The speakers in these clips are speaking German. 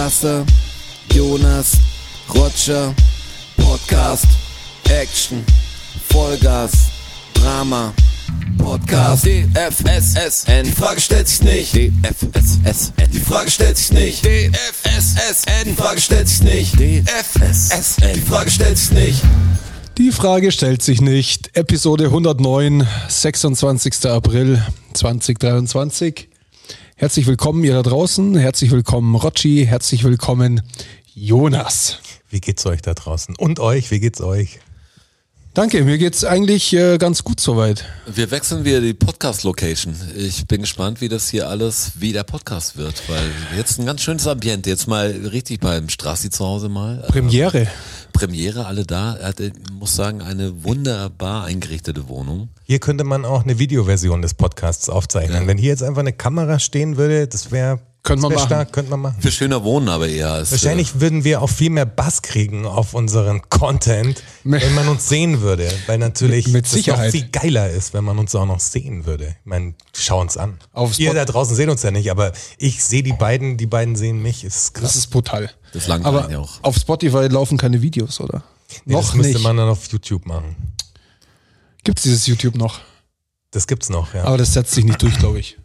Rasse, Jonas, Roger, Podcast, Action, Vollgas, Drama, Podcast, DFSSN, die Frage stellt sich nicht, DFSSN, die Frage stellt sich nicht, DFSSN, die Frage stellt sich nicht, DFSSN, die Frage stellt sich nicht. Die Frage stellt sich nicht. Episode 109, 26. April 2023. Herzlich willkommen ihr da draußen. Herzlich willkommen Rotschi. Herzlich willkommen Jonas. Wie geht's euch da draußen? Und euch, wie geht's euch? Danke, mir geht's eigentlich äh, ganz gut soweit. Wir wechseln wieder die Podcast-Location. Ich bin gespannt, wie das hier alles wie der Podcast wird, weil jetzt ein ganz schönes Ambiente. Jetzt mal richtig beim Strassi zu Hause mal. Premiere. Premiere, alle da. Er hatte, muss sagen, eine wunderbar eingerichtete Wohnung. Hier könnte man auch eine Videoversion des Podcasts aufzeichnen. Ja. Wenn hier jetzt einfach eine Kamera stehen würde, das wäre Könnte man machen. stark, könnte man machen. Für schöner Wohnen aber eher. Als, Wahrscheinlich würden wir auch viel mehr Bass kriegen auf unseren Content, wenn man uns sehen würde. Weil natürlich Mit das Sicherheit. viel geiler ist, wenn man uns auch noch sehen würde. Ich meine, schau uns an. Auf Ihr da draußen seht uns ja nicht, aber ich sehe die beiden, die beiden sehen mich. Ist krass. Das ist brutal. Das langweilt Aber ja auch. auf Spotify laufen keine Videos, oder? Nee, noch das müsste nicht. man dann auf YouTube machen. Gibt's dieses YouTube noch? Das gibt's noch, ja. Aber das setzt sich nicht durch, glaube ich.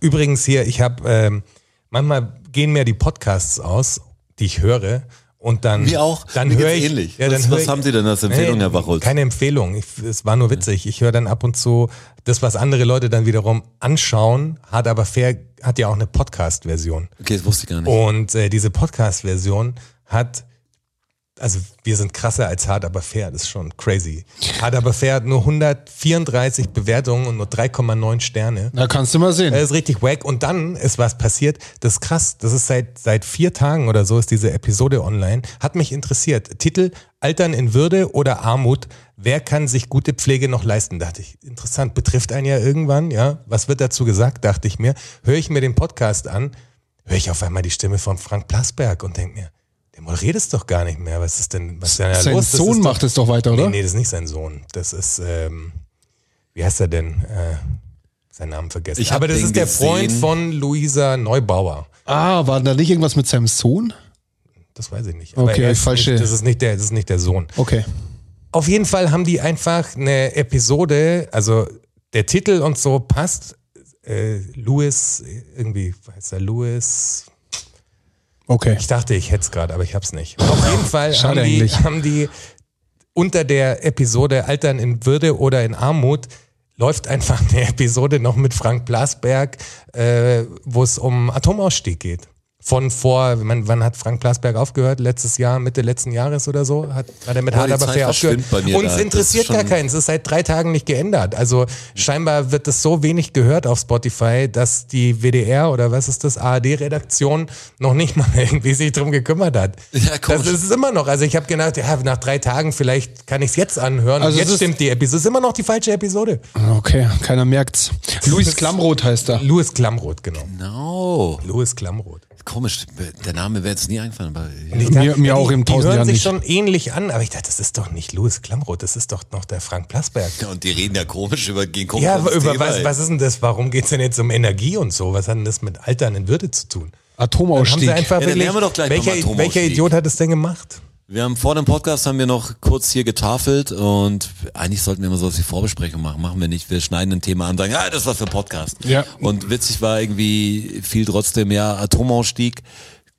Übrigens hier, ich habe ähm, manchmal gehen mir die Podcasts aus, die ich höre und dann Mir auch. Dann Mir höre ich ähnlich. Ja, dann Was- was ich- haben Sie denn als Empfehlung, Nee, Herr Bachholz? Keine Empfehlung. Ich, es war nur witzig. Ich höre dann ab und zu das, was andere Leute dann wiederum anschauen, hat aber fair hat ja auch eine Podcast-Version. Okay, das wusste ich gar nicht. Und äh, diese Podcast-Version hat, also wir sind krasser als Hard aber fair, das ist schon crazy. Hard aber fair hat nur 134 Bewertungen und nur 3,9 Sterne. Da kannst du mal sehen. Das ist richtig wack. Und dann ist was passiert. Das ist krass. Das ist seit, seit vier Tagen oder so ist diese Episode online. Hat mich interessiert. Titel Altern in Würde oder Armut. Wer kann sich gute Pflege noch leisten? Dachte ich, interessant. Betrifft einen ja irgendwann, ja. Was wird dazu gesagt, dachte ich mir. Höre ich mir den Podcast an, höre ich auf einmal die Stimme von Frank Plasberg und denke mir, der moderiert es doch gar nicht mehr. Was ist denn, was ist denn da Sein los? Sohn ist doch- macht es doch weiter, oder? Nee, nee, das ist nicht sein Sohn. Das ist, ähm, wie heißt er denn? Äh, seinen Namen vergessen. Ich Aber das ist der Freund von Luisa Neubauer. Ah, war da nicht irgendwas mit seinem Sohn? Das weiß ich nicht. Okay, ist falsche- Nicht, das, ist nicht der, das ist nicht der Sohn. Okay. Auf jeden Fall haben die einfach eine Episode, also der Titel und so passt. Äh, Louis, irgendwie heißt er Louis. Okay. Ich dachte, ich hätte es gerade, aber ich hab's nicht. Auf jeden Fall haben die, haben die unter der Episode Altern in Würde oder in Armut läuft einfach eine Episode noch mit Frank Blasberg, äh, wo es um Atomausstieg geht. Von vor, wann, wann hat Frank Blasberg aufgehört? Letztes Jahr, Mitte letzten Jahres oder so? Hat, hat er mit Boah, Hard die aber Zeit fair aufgehört? verschwimmt bei mir Uns da. Interessiert gar keinen. Es ist seit drei Tagen nicht geändert. Also scheinbar wird es so wenig gehört auf Spotify, dass die WDR oder was ist das, ARD-Redaktion noch nicht mal irgendwie sich drum gekümmert hat. Ja, komisch. das ist es immer noch. Also ich habe gedacht, ja, nach drei Tagen vielleicht kann ich es jetzt anhören. Also jetzt ist- stimmt die Episode. Es ist immer noch die falsche Episode. Okay, keiner merkt's. Luis Klamroth heißt er. Louis Klamroth, genau. No. Louis Klamroth. Komisch, der Name wäre jetzt nie eingefallen. Aber Und ich Mir- mir ja, auch die, im die tausend hören Jahren sich nicht. schon ähnlich an, aber ich dachte, das ist doch nicht Louis Klamroth, das ist doch noch der Frank Plasberg. Ja, und die reden ja komisch über gegen komisch Ja, über Thema, was, was ist denn das? Warum geht's denn jetzt um Energie und so? Was hat denn das mit Altern in Würde zu tun? Dann haben Atomausstieg. sie einfach Ja, dann wirklich, lernen wir doch gleich welcher, Atomausstieg. welcher Idiot hat das denn gemacht? Wir haben vor dem Podcast haben wir noch kurz hier getafelt und eigentlich sollten wir immer so was wie Vorbesprechung machen. Machen wir nicht. Wir schneiden ein Thema an und sagen, ah, das war für Podcast. Ja. Und witzig war irgendwie viel trotzdem, ja, Atomausstieg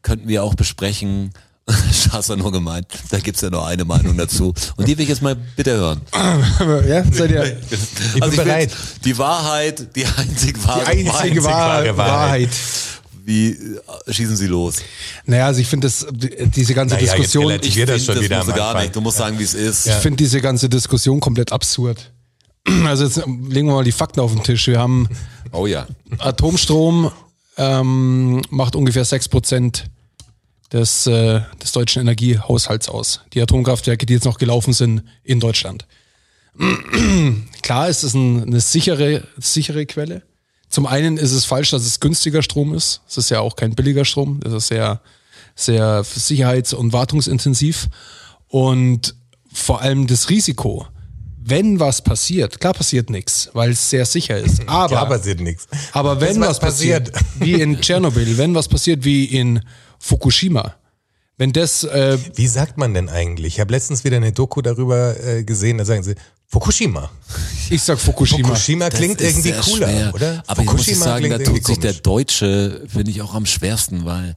könnten wir auch besprechen. Schaß war nur gemeint. Da gibt's ja nur eine Meinung dazu. Und die will ich jetzt mal bitte hören. ja, seid ihr Ich bin will bereit. Die Wahrheit, die einzig wahre die einzige einzig Wahr wahre Wahrheit. Wahrheit. Wie äh, schießen Sie los? Naja, also ich finde das, die- diese ganze Naja, jetzt Diskussion, relativ- ich das schon wieder musst du gar Anfang. nicht. Du musst sagen, wie es ist. finde diese ganze Diskussion komplett absurd. Also jetzt legen wir mal die Fakten auf den Tisch. Wir haben Oh ja. Atomstrom ähm, macht ungefähr 6% des, äh, des deutschen Energiehaushalts aus. Die Atomkraftwerke, die jetzt noch gelaufen sind in Deutschland. Klar ist es ein, eine sichere, sichere Quelle. Zum einen ist es falsch, dass es günstiger Strom ist. Es ist ja auch kein billiger Strom. Das ist sehr, sehr sicherheits- und wartungsintensiv. Und vor allem das Risiko, wenn was passiert, klar passiert nichts, weil es sehr sicher ist. Aber, Klar passiert nichts. aber wenn Bis was passiert, wie in Tschernobyl, wenn was passiert wie in Fukushima. Wenn das, äh, Wie sagt man denn eigentlich? Ich habe letztens wieder eine Doku darüber äh, gesehen, da sagen sie Fukushima. ich sag Fukushima. Fukushima Das klingt ist irgendwie sehr cooler, schwer. oder? Aber ich muss ich sagen, da tut sich der. Deutsche, finde ich, auch am schwersten, weil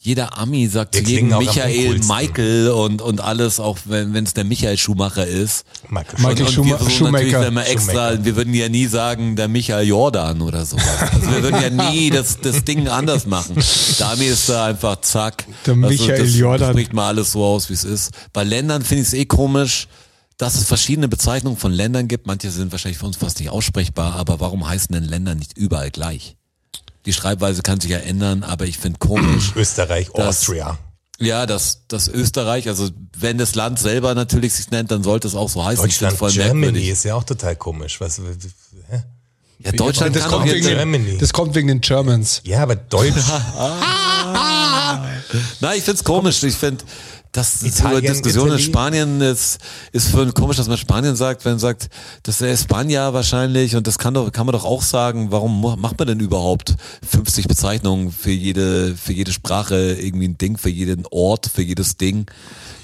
jeder Ami sagt zu jedem Michael. Michael und, und alles, auch wenn es der Michael Schumacher ist. Michael Michael und, Schuma- und wir Schumacher. immer extra, Schumacher. wir würden ja nie sagen, der Michael Jordan oder sowas. Also wir würden ja nie das, das Ding anders machen. Der Ami ist da einfach zack. Der Michael das Jordan. spricht mal alles so aus, wie es ist. Bei Ländern finde ich es eh komisch, dass es verschiedene Bezeichnungen von Ländern gibt. Manche sind wahrscheinlich für uns fast nicht aussprechbar, aber warum heißen denn Länder nicht überall gleich? Die Schreibweise kann sich ja ändern, aber ich finde komisch. Österreich, Das- Austria. Ja, das, das Österreich, also wenn das Land selber natürlich sich nennt, dann sollte es auch so heißen. Deutschland, voll Germany merkwürdig. ist ja auch total komisch. Was, hä? Ja, Deutschland Das kommt, wegen Germany. den, das kommt wegen den Germans. Ja, aber Deutsch, Nein, ich find's komisch. Ich find, das ist Italien, über Diskussionen in. Spanien ist, ist für komisch, dass man Spanien sagt, wenn man sagt, das ist Spanier wahrscheinlich und das kann doch, kann man doch auch sagen, warum macht man denn überhaupt 50 Bezeichnungen für jede, für jede Sprache irgendwie ein Ding, für jeden Ort, für jedes Ding?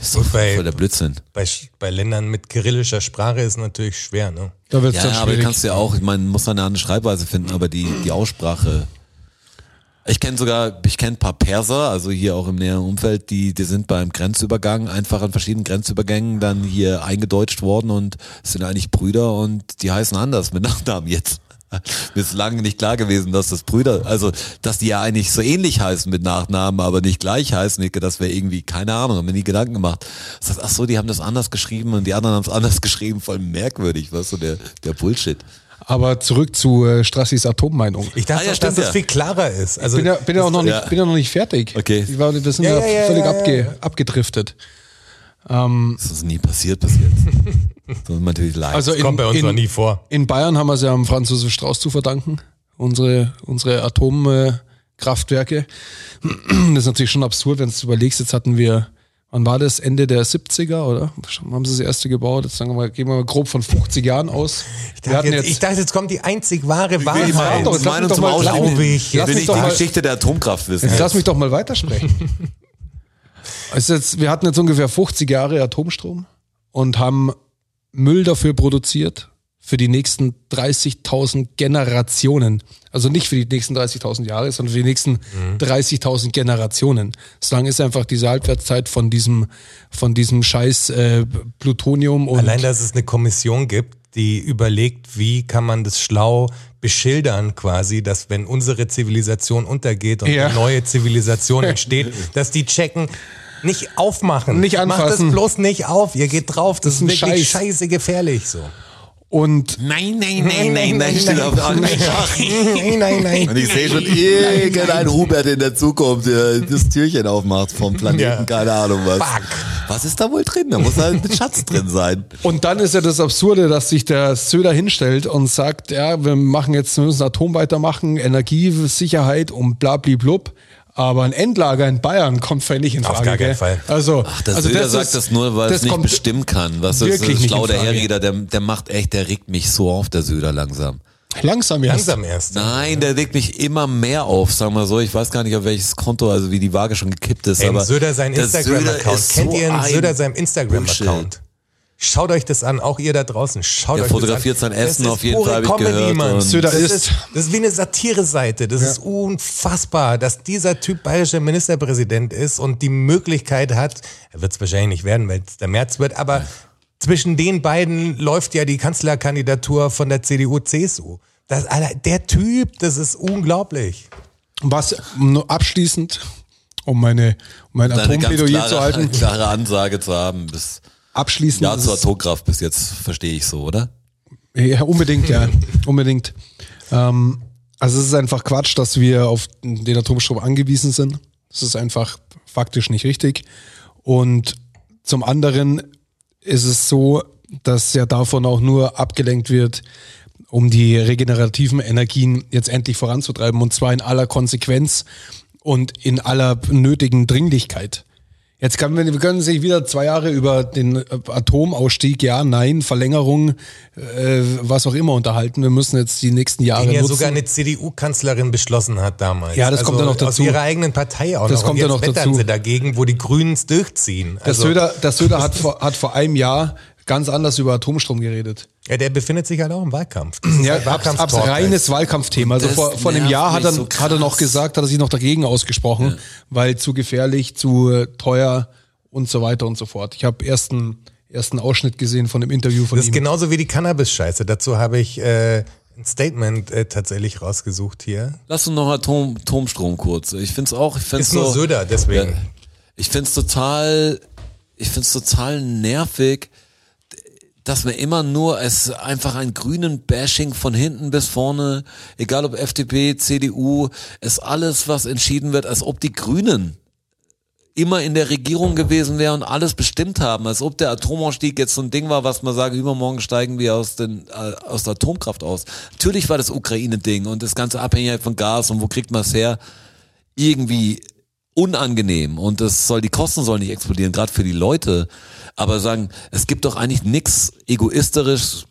ist doch Und bei- voll der Blödsinn. bei, bei Ländern mit kyrillischer Sprache ist natürlich schwer, ne? Da wird's Ja, dann aber du schwierig. kannst ja auch, ich meine, muss dann eine andere Schreibweise finden, aber die, die Aussprache. Ich kenne sogar, ich kenne ein paar Perser, also hier auch im näheren Umfeld, die, die sind beim Grenzübergang einfach an verschiedenen Grenzübergängen dann hier eingedeutscht worden und sind eigentlich Brüder und die heißen anders mit Nachnamen jetzt. Mir ist lange nicht klar gewesen, dass das Brüder, also dass die ja eigentlich so ähnlich heißen mit Nachnamen, aber nicht gleich heißen. Ich, das wäre irgendwie, keine Ahnung, haben mir nie Gedanken gemacht. Ach so, die haben das anders geschrieben und die anderen haben es anders geschrieben, voll merkwürdig, was so der, der Bullshit. Aber zurück zu äh, Strassis Atommeinung. Ich dachte, Ah, ja, auch, stimmt dass ja. viel klarer ist. Also, bin ja, bin ja auch noch nicht, ja. bin ja noch nicht fertig. Okay. Ich war, wir sind Ja, ja, ja, ja, völlig ja, abge, ja. abgedriftet. Das ist nie passiert bis jetzt. Das ist natürlich leid. Also das kommt bei uns noch nie vor. In Bayern haben wir es ja am Franz Josef Strauß zu verdanken. Unsere, unsere Atomkraftwerke. Das ist natürlich schon absurd, wenn du überlegst, jetzt hatten wir, wann war das? Ende der 70er, oder? Haben sie das erste gebaut? Jetzt sagen wir mal, gehen wir mal grob von 50 Jahren aus. Ich dachte, jetzt, ich dachte, jetzt kommt die einzig wahre Wahrheit. Mich Meinung doch zum ich. Ich Lass will doch die mal- Geschichte der Atomkraft wissen. Jetzt lass mich doch mal weitersprechen. Also jetzt, wir hatten jetzt ungefähr 50 Jahre Atomstrom und haben Müll dafür produziert für die nächsten 30.000 Generationen. Also nicht für die nächsten 30.000 Jahre, sondern für die nächsten Mhm. 30.000 Generationen. So lange ist einfach diese Halbwertszeit von diesem, von diesem scheiß äh, Plutonium und Allein, dass es eine Kommission gibt, die überlegt, wie kann man das schlau beschildern quasi, dass wenn unsere Zivilisation untergeht und Ja. eine neue Zivilisation entsteht, dass die checken, nicht aufmachen. Nicht Macht anfassen. das bloß nicht auf. Ihr geht drauf. Das, Das ist ist wirklich Scheiß. scheiße gefährlich so. Und Nein, nein, nein, nein, nein, steht auf der anderen Nein, nein, nein. Und ich sehe schon irgendein Hubert in der Zukunft, der das Türchen aufmacht vom Planeten, keine Ahnung was. Fuck. Was ist da wohl drin? Da muss halt ein Schatz drin sein. Und dann ist ja das Absurde, dass sich der Söder hinstellt und sagt, ja, wir machen jetzt, wir müssen Atom weitermachen, Energiesicherheit und blablablub. Aber ein Endlager in Bayern kommt völlig in Frage. Auf gar keinen? Fall. Also, Ach, der also Söder das sagt ist- das nur, weil das es nicht bestimmen kann. Was wirklich ist nicht schlau der. Herreder, der, der macht echt, der regt mich so auf, der Söder langsam. Langsam erst. Langsam erst. Nein, der regt mich immer mehr auf, sagen wir so. Ich weiß gar nicht, auf welches Konto, also wie die Waage schon gekippt ist. Ey, aber Söder sein der Söder Instagram-Account. ist Kennt so ihr Söder seinem Instagram-Account? Schaut euch das an, auch ihr da draußen. Schaut Der euch fotografiert das an. sein Essen Das ist auf jeden Fall, ich gehört, Söder das ist- das ist wie eine Satire-Seite. Das ist unfassbar, dass dieser Typ bayerischer Ministerpräsident ist und die Möglichkeit hat, er wird es wahrscheinlich nicht werden, weil es der März wird, aber zwischen den beiden läuft ja die Kanzlerkandidatur von der CDU-CSU. Der Typ, das ist unglaublich. Was nur abschließend, um meine, um mein eine ganz Atomplädoyer zu halten, klare Ansage zu haben. Bis, abschließend. ja, es- Atomkraft bis jetzt verstehe ich so, oder? Ja, unbedingt, ja. unbedingt. Ähm, also es ist einfach Quatsch, dass wir auf den Atomstrom angewiesen sind. Das ist einfach faktisch nicht richtig. Und zum anderen ist es so, dass ja davon auch nur abgelenkt wird, um die regenerativen Energien jetzt endlich voranzutreiben und zwar in aller Konsequenz und in aller nötigen Dringlichkeit. Jetzt kann wir, wir können sich wieder zwei Jahre über den äh, Atomausstieg, ja, nein, Verlängerung, äh, was auch immer unterhalten. Wir müssen jetzt die nächsten Jahre Den ja nutzen. sogar eine CDU-Kanzlerin beschlossen hat damals. Ja, das kommt ja noch dazu. Aus ihrer eigenen Partei auch Das noch. kommt Und ja noch dazu. sie dagegen, wo die Grünen es durchziehen. der Also, Söder, der Söder hat, vor, hat vor einem Jahr ganz anders über Atomstrom geredet. ja, der befindet sich halt auch im Wahlkampf. Das ist Ja, abs, abs Wahlkampftalk reines Wahlkampfthema. Also vor, vor einem Jahr hat er, so hat er noch gesagt, hat er sich noch dagegen ausgesprochen, weil zu gefährlich, zu äh, teuer und so weiter und so fort. Ich habe ersten ersten Ausschnitt gesehen von dem Interview von Das ist ihm. genauso wie die Cannabis-Scheiße. Dazu habe ich äh, ein Statement äh, tatsächlich rausgesucht hier. Lass uns noch Atom, Atomstrom kurz. Ich find's auch, ich find's Ist nur so, Söder, deswegen. Ja, ich find's total, ich find's total nervig, dass man immer nur es einfach ein grünen Bashing von hinten bis vorne, egal ob FDP, CDU, es alles, was entschieden wird, als ob die Grünen immer in der Regierung gewesen wären und alles bestimmt haben, als ob der Atomausstieg jetzt so ein Ding war, was man sagen, übermorgen steigen wir aus, den, äh, aus der Atomkraft aus. Natürlich war das Ukraine-Ding und das ganze Abhängigkeit von Gas und wo kriegt man es her, irgendwie unangenehm und das soll, die Kosten sollen nicht explodieren, gerade für die Leute. Aber sagen, es gibt doch eigentlich nix egoistisch,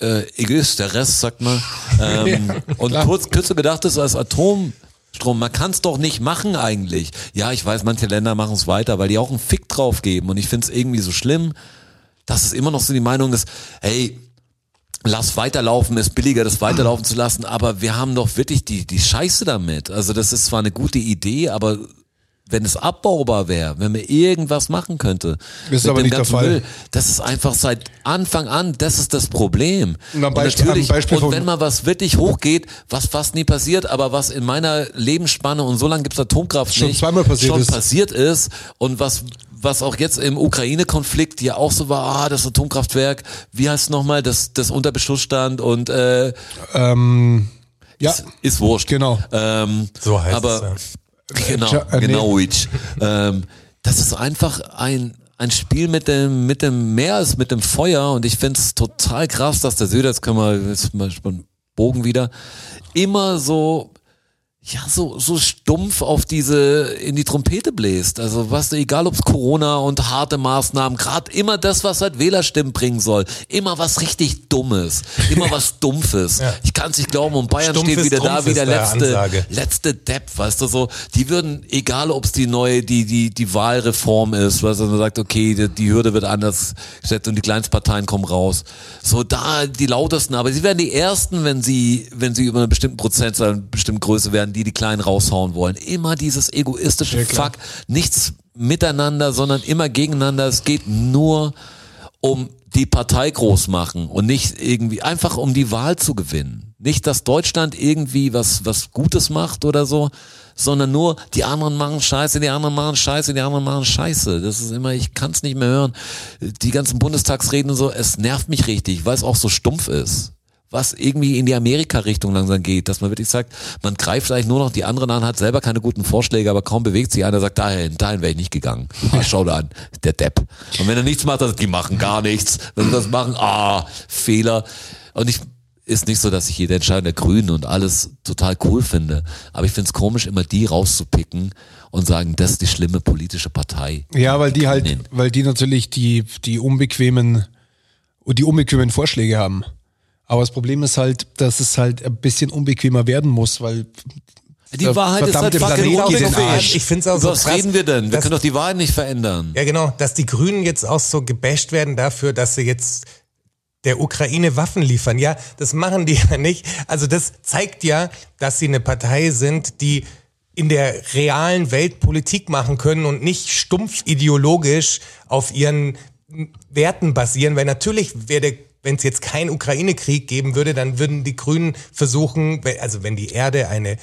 äh, egoisteres, sagt man. Ähm, und kurz, kürzer gedacht ist als Atomstrom. Man kann es doch nicht machen eigentlich. Ja, ich weiß, manche Länder machen es weiter, weil die auch einen Fick drauf geben. Und ich finde es irgendwie so schlimm, dass es immer noch so die Meinung ist, hey, lass weiterlaufen, ist billiger, das weiterlaufen zu lassen, aber wir haben doch wirklich die, die Scheiße damit. Also das ist zwar eine gute Idee, aber wenn es abbaubar wäre, wenn man irgendwas machen könnte, Ist aber nicht der Fall. Müll, das ist einfach seit Anfang an, das ist das Problem. Und am Und Beispiel- natürlich, am Beispiel und wenn mal was wirklich hochgeht, was fast nie passiert, aber was in meiner Lebensspanne und so lange gibt's Atomkraft Schon nicht, zweimal passiert schon ist. passiert ist und was was auch jetzt im Ukraine-Konflikt ja auch so war, ah, das Atomkraftwerk, wie heißt es nochmal, das, das unter Beschuss stand und äh, Ähm, ja, ist, ist wurscht. Genau. Ähm, So heißt aber, Genau, Ja, äh, nee. genau, ähm, das ist einfach ein, ein Spiel mit dem, mit dem Meer als mit dem Feuer und ich find's total krass, dass der Söder, jetzt können wir jetzt mal einen Bogen wieder, immer so ja, so, so stumpf auf diese, in die Trompete bläst. Also was, egal ob's Corona und harte Maßnahmen, gerade immer das, was halt Wählerstimmen bringen soll. Immer was richtig Dummes. Immer was Dumpfes. Ich kann's nicht glauben und Bayern Stumpfes steht wieder da, wie der letzte, Ansage. letzte Depp, weißt du so. Die würden, egal ob's die neue, die, die, die Wahlreform ist, was man sagt, okay, die, die Hürde wird anders gesetzt und die Kleinstparteien kommen raus. So da die lautesten, aber sie werden die ersten, wenn sie, wenn sie über einen bestimmten Prozentzahl, eine bestimmte Größe werden, die die Kleinen raushauen wollen. Immer dieses egoistische Fuck, nichts miteinander, sondern immer gegeneinander. Es geht nur um die Partei groß machen und nicht irgendwie einfach um die Wahl zu gewinnen. Nicht, dass Deutschland irgendwie was, was Gutes macht oder so, sondern nur die anderen machen Scheiße, die anderen machen Scheiße, die anderen machen Scheiße. Das ist immer, ich kann es nicht mehr hören. Die ganzen Bundestagsreden und so, es nervt mich richtig, weil es auch so stumpf ist. Was irgendwie in die Amerika-Richtung langsam geht, dass man wirklich sagt, man greift eigentlich nur noch die anderen an, hat selber keine guten Vorschläge, aber kaum bewegt sich einer, sagt, dahin, dahin wäre ich nicht gegangen. Ah, schau da an, der Depp. Und wenn er nichts macht, dann die machen gar nichts. Wenn sie das machen, ah, Fehler. Und ich, ist nicht so, dass ich jede Entscheidung der Grünen und alles total cool finde. Aber ich finde es komisch, immer die rauszupicken und sagen, das ist die schlimme politische Partei. ja, weil die halt, Grünen. weil die natürlich die, die unbequemen, die unbequemen Vorschläge haben. Aber das Problem ist halt, dass es halt ein bisschen unbequemer werden muss, weil Die der Wahrheit ist halt fucking unbequem. Arsch. Ich find's auch Über so was krass, reden wir denn? Wir dass- können doch die Wahrheit nicht verändern. Ja, genau, dass die Grünen jetzt auch so gebasht werden dafür, dass sie jetzt der Ukraine Waffen liefern. Ja, das machen die ja nicht. Also das zeigt ja, dass sie eine Partei sind, die in der realen Welt Politik machen können und nicht stumpf ideologisch auf ihren Werten basieren, weil natürlich wäre der wenn es jetzt keinen Ukraine-Krieg geben würde, dann würden die Grünen versuchen, also wenn die Erde eine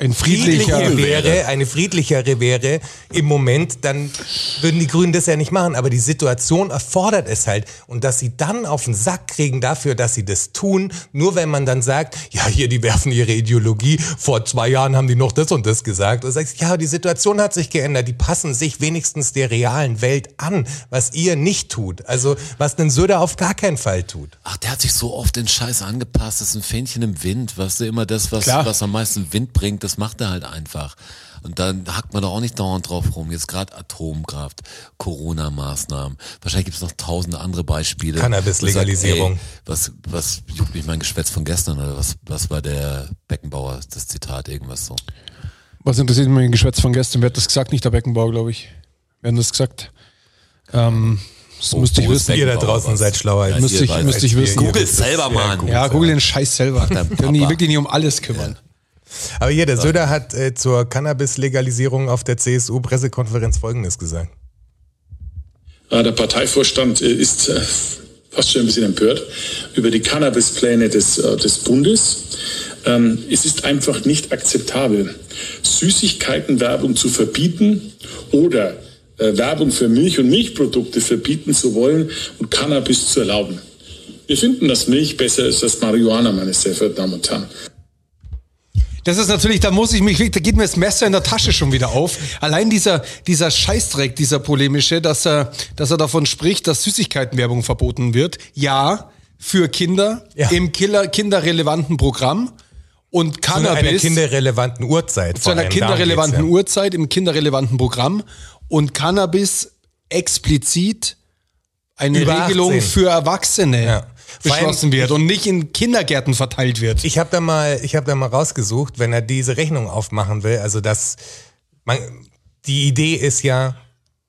ein friedlicher, friedlichere wäre, eine friedlichere wäre im Moment, dann würden die Grünen das ja nicht machen. Aber die Situation erfordert es halt. Und dass sie dann auf den Sack kriegen dafür, dass sie das tun, nur wenn man dann sagt, ja, hier, die werfen ihre Ideologie. Vor zwei Jahren haben die noch das und das gesagt. Und sagst, ja, die Situation hat sich geändert. Die passen sich wenigstens der realen Welt an, was ihr nicht tut. Also, was ein Söder auf gar keinen Fall tut. Ach, der hat sich so oft den Scheiß angepasst. Das ist ein Fähnchen im Wind. Weißt du, immer das, was, Klar. was am meisten Wind bringt, das macht er halt einfach. Und dann hackt man doch auch nicht dauernd drauf rum. Jetzt gerade Atomkraft, Corona-Maßnahmen. Wahrscheinlich gibt es noch tausende andere Beispiele. Cannabis-Legalisierung. Was, was juckt mich mein Geschwätz von gestern oder was, was war der Beckenbauer, das Zitat, irgendwas so. Was interessiert mich ein Geschwätz von gestern? Wer hat das gesagt? Nicht der Beckenbauer, glaube ich. Wer hat das gesagt? Ähm, das Oh, müsste ich wissen. Ihr da draußen seid schlauer als Müsste ihr ich, müsste ich wissen. Google selber, Mann. Google Ja, selber. google den Scheiß selber. Können die wirklich nicht um alles kümmern. Aber hier, der Söder hat äh, zur Cannabis-Legalisierung auf der CSU-Pressekonferenz Folgendes gesagt. Äh, Der Parteivorstand äh, ist äh, fast schon ein bisschen empört über die Cannabispläne des, äh, des Bundes. Ähm, Es ist einfach nicht akzeptabel, Süßigkeitenwerbung zu verbieten oder äh, Werbung für Milch und Milchprodukte verbieten zu wollen und Cannabis zu erlauben. Wir finden, dass Milch besser ist als Marihuana, meine sehr verehrten Damen und Herren. Das ist natürlich, da muss ich mich, da geht mir das Messer in der Tasche schon wieder auf. Allein dieser, dieser Scheißdreck, dieser polemische, dass er, dass er davon spricht, dass Süßigkeitenwerbung verboten wird. Ja, für Kinder Ja. im Killer, kinderrelevanten Programm und Zu einer Cannabis kinderrelevanten Uhrzeit. zu einer allem. Kinderrelevanten geht's Uhrzeit im kinderrelevanten Programm und Cannabis explizit eine Über Regelung 18. für Erwachsene Ja. Beschlossen wird ich- und nicht in Kindergärten verteilt wird. Ich habe da mal, ich habe da mal rausgesucht, wenn er diese Rechnung aufmachen will. Also das, man, die Idee ist ja,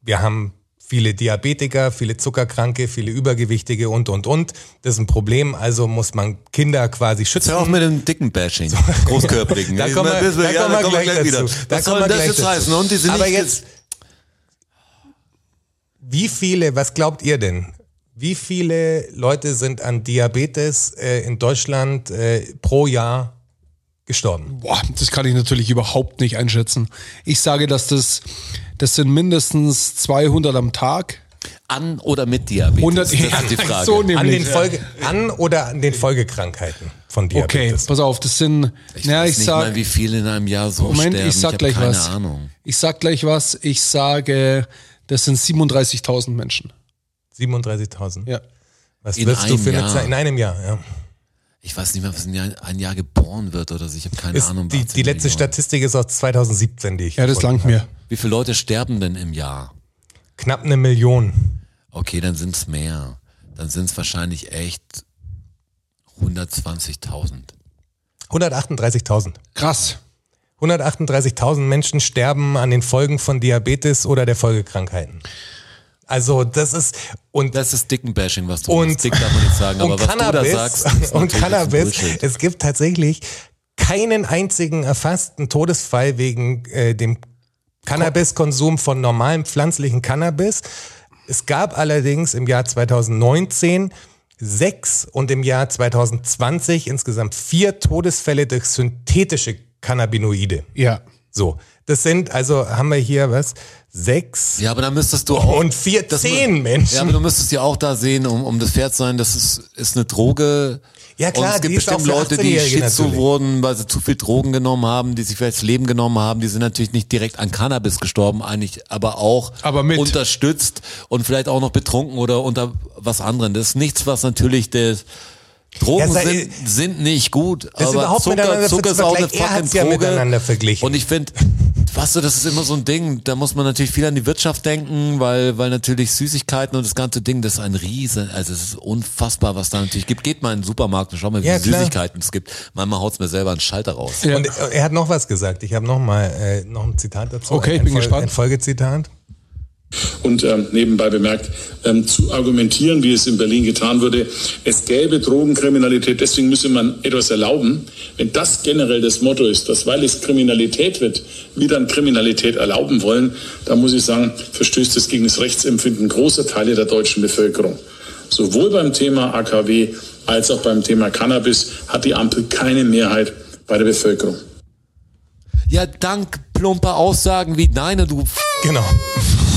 wir haben viele Diabetiker, viele Zuckerkranke, viele Übergewichtige und und und. Das ist ein Problem. Also muss man Kinder quasi schützen. Hör auf mit dem dicken Bashing, großkörperigen. Da kommen wir, meine, da ja, kommen wir gleich wieder. dazu. Da Was kommen soll das gleich jetzt heißen? Und die sind Aber nicht jetzt, wie viele, was glaubt ihr denn? Wie viele Leute sind an Diabetes äh, in Deutschland äh, pro Jahr gestorben? Boah, das kann ich natürlich überhaupt nicht einschätzen. Ich sage, dass das, das sind mindestens 200 am Tag. an oder mit Diabetes? 100 das ist die Frage. So An den Folge, an oder an den Folgekrankheiten von Okay, Diabetes? pass auf, das sind, ich naja, weiß ich nicht sag, mal, wie viele in einem Jahr so Moment, sterben. ich sag hab gleich keine was. Ahnung. Ich sag gleich was. Ich sage, das sind 37.000 Menschen. 37.000. Ja. Was In wirst du für eine Jahr. Zeit? In einem Jahr, ja. Ich weiß nicht mehr, was ein Jahr, ein Jahr geboren wird oder so. Ich habe keine Ist, Ahnung. die, 18 die letzte Millionen. Statistik ist aus 2017, die ich Ja, das langt mir. Wie viele Leute sterben denn im Jahr? Knapp eine Million. Okay, dann sind's mehr. Dann sind's wahrscheinlich echt 120.000. 138.000. Krass. 138.000 Menschen sterben an den Folgen von Diabetes oder der Folgekrankheiten. Also das ist und Das ist Dickenbashing, was du und. Dick darf man nicht sagen, aber was Cannabis du da sagst, ist und Cannabis. Es gibt tatsächlich keinen einzigen erfassten Todesfall wegen äh, dem Cannabiskonsum von normalem pflanzlichen Cannabis. Es gab allerdings im Jahr 2019 sechs und im Jahr 2020 insgesamt vier Todesfälle durch synthetische Cannabinoide. Ja. So, das sind also haben wir hier was sechs Ja, aber dann müsstest du auch. und vier das- zehn Menschen. Ja, aber du müsstest ja auch da sehen, um, um das Pferd zu sein, das ist, ist eine Droge. Ja, klar, und es gibt bestimmt Leute, die 18-Jährige Schizo wurden, weil sie zu viel Drogen genommen haben, die sich vielleicht das Leben genommen haben, die sind natürlich nicht direkt an Cannabis gestorben, eigentlich, aber auch Aber unterstützt und vielleicht auch noch betrunken oder unter was anderem. Das ist nichts, was natürlich das Drogen Ja, sind, sind nicht gut, Das aber Zucker, Zucker zu ist auch eine fucking ja Droge. miteinander verglichen. Und ich finde, weißt du, das ist immer so ein Ding, da muss man natürlich viel an die Wirtschaft denken, weil, weil natürlich Süßigkeiten und das ganze Ding, das ist ein Riesen, also es ist unfassbar, was da natürlich gibt. Geht mal in den Supermarkt und schau mal, wie Ja. Süßigkeiten es gibt. Manchmal haut's mir selber einen Schalter raus. Ja. Und er hat noch was gesagt. Ich habe noch mal äh, noch ein Zitat dazu. Okay, ein, bin Fol- gespannt. Ein Folgezitat. Und ähm, nebenbei bemerkt, ähm, zu argumentieren, wie es in Berlin getan wurde, es gäbe Drogenkriminalität, deswegen müsse man etwas erlauben. Wenn das generell das Motto ist, dass weil es Kriminalität wird, wir dann Kriminalität erlauben wollen, dann muss ich sagen, verstößt es gegen das Rechtsempfinden großer Teile der deutschen Bevölkerung. Sowohl beim Thema AKW als auch beim Thema Cannabis hat die Ampel keine Mehrheit bei der Bevölkerung. Ja, dank plumper Aussagen wie deine, du Genau.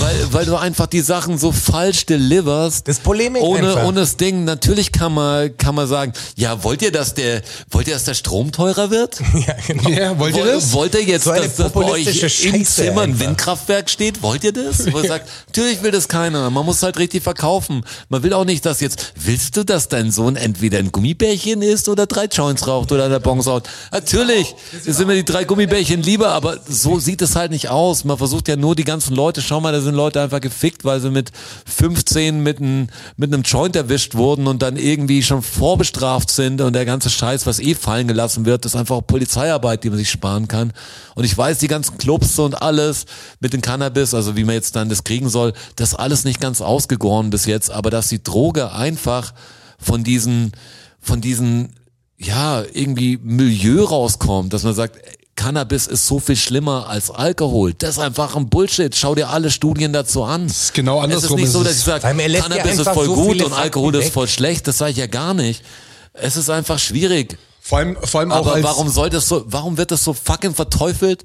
Weil, weil du einfach die Sachen so falsch deliverst. Das ist Polemik ohne, einfach. ohne das Ding. Natürlich kann man, kann man sagen, ja, wollt ihr, dass der, wollt ihr, dass der Strom teurer wird? Ja, genau. Ja, wollt ihr das? Wollt ihr jetzt, So eine dass, dass bei euch populistische im Scheiße Zimmer ein. Windkraftwerk steht? Wollt ihr das? Wo man sagt, natürlich will das keiner. Man muss halt richtig verkaufen. Man will auch nicht, dass jetzt, willst du, dass dein Sohn entweder ein Gummibärchen isst oder drei Joints raucht oder der Bons raucht? Natürlich, das sind mir die drei Gummibärchen lieber, aber so sieht es halt nicht aus. Man versucht ja nur die ganzen Leute, schau mal, da sind Leute einfach gefickt, weil sie mit 15 mit, ein, mit einem Joint erwischt wurden und dann irgendwie schon vorbestraft sind und der ganze Scheiß, was eh fallen gelassen wird, ist einfach Polizeiarbeit, die man sich sparen kann. Und ich weiß, die ganzen Clubs und alles mit dem Cannabis, also wie man jetzt dann das kriegen soll, das alles nicht ganz ausgegoren bis jetzt, aber dass die Droge einfach von diesen, von diesen, ja, irgendwie Milieu rauskommt, dass man sagt, Cannabis ist so viel schlimmer als Alkohol. Das ist einfach ein Bullshit. Schau dir alle Studien dazu an. Das ist genau andersrum. Es ist nicht so, dass ich sage, Cannabis ist voll so gut und Alkohol ist voll schlecht. Das sage ich ja gar nicht. Es ist einfach schwierig. Vor allem, vor allem auch Aber als, warum soll das so, warum wird das so fucking verteufelt?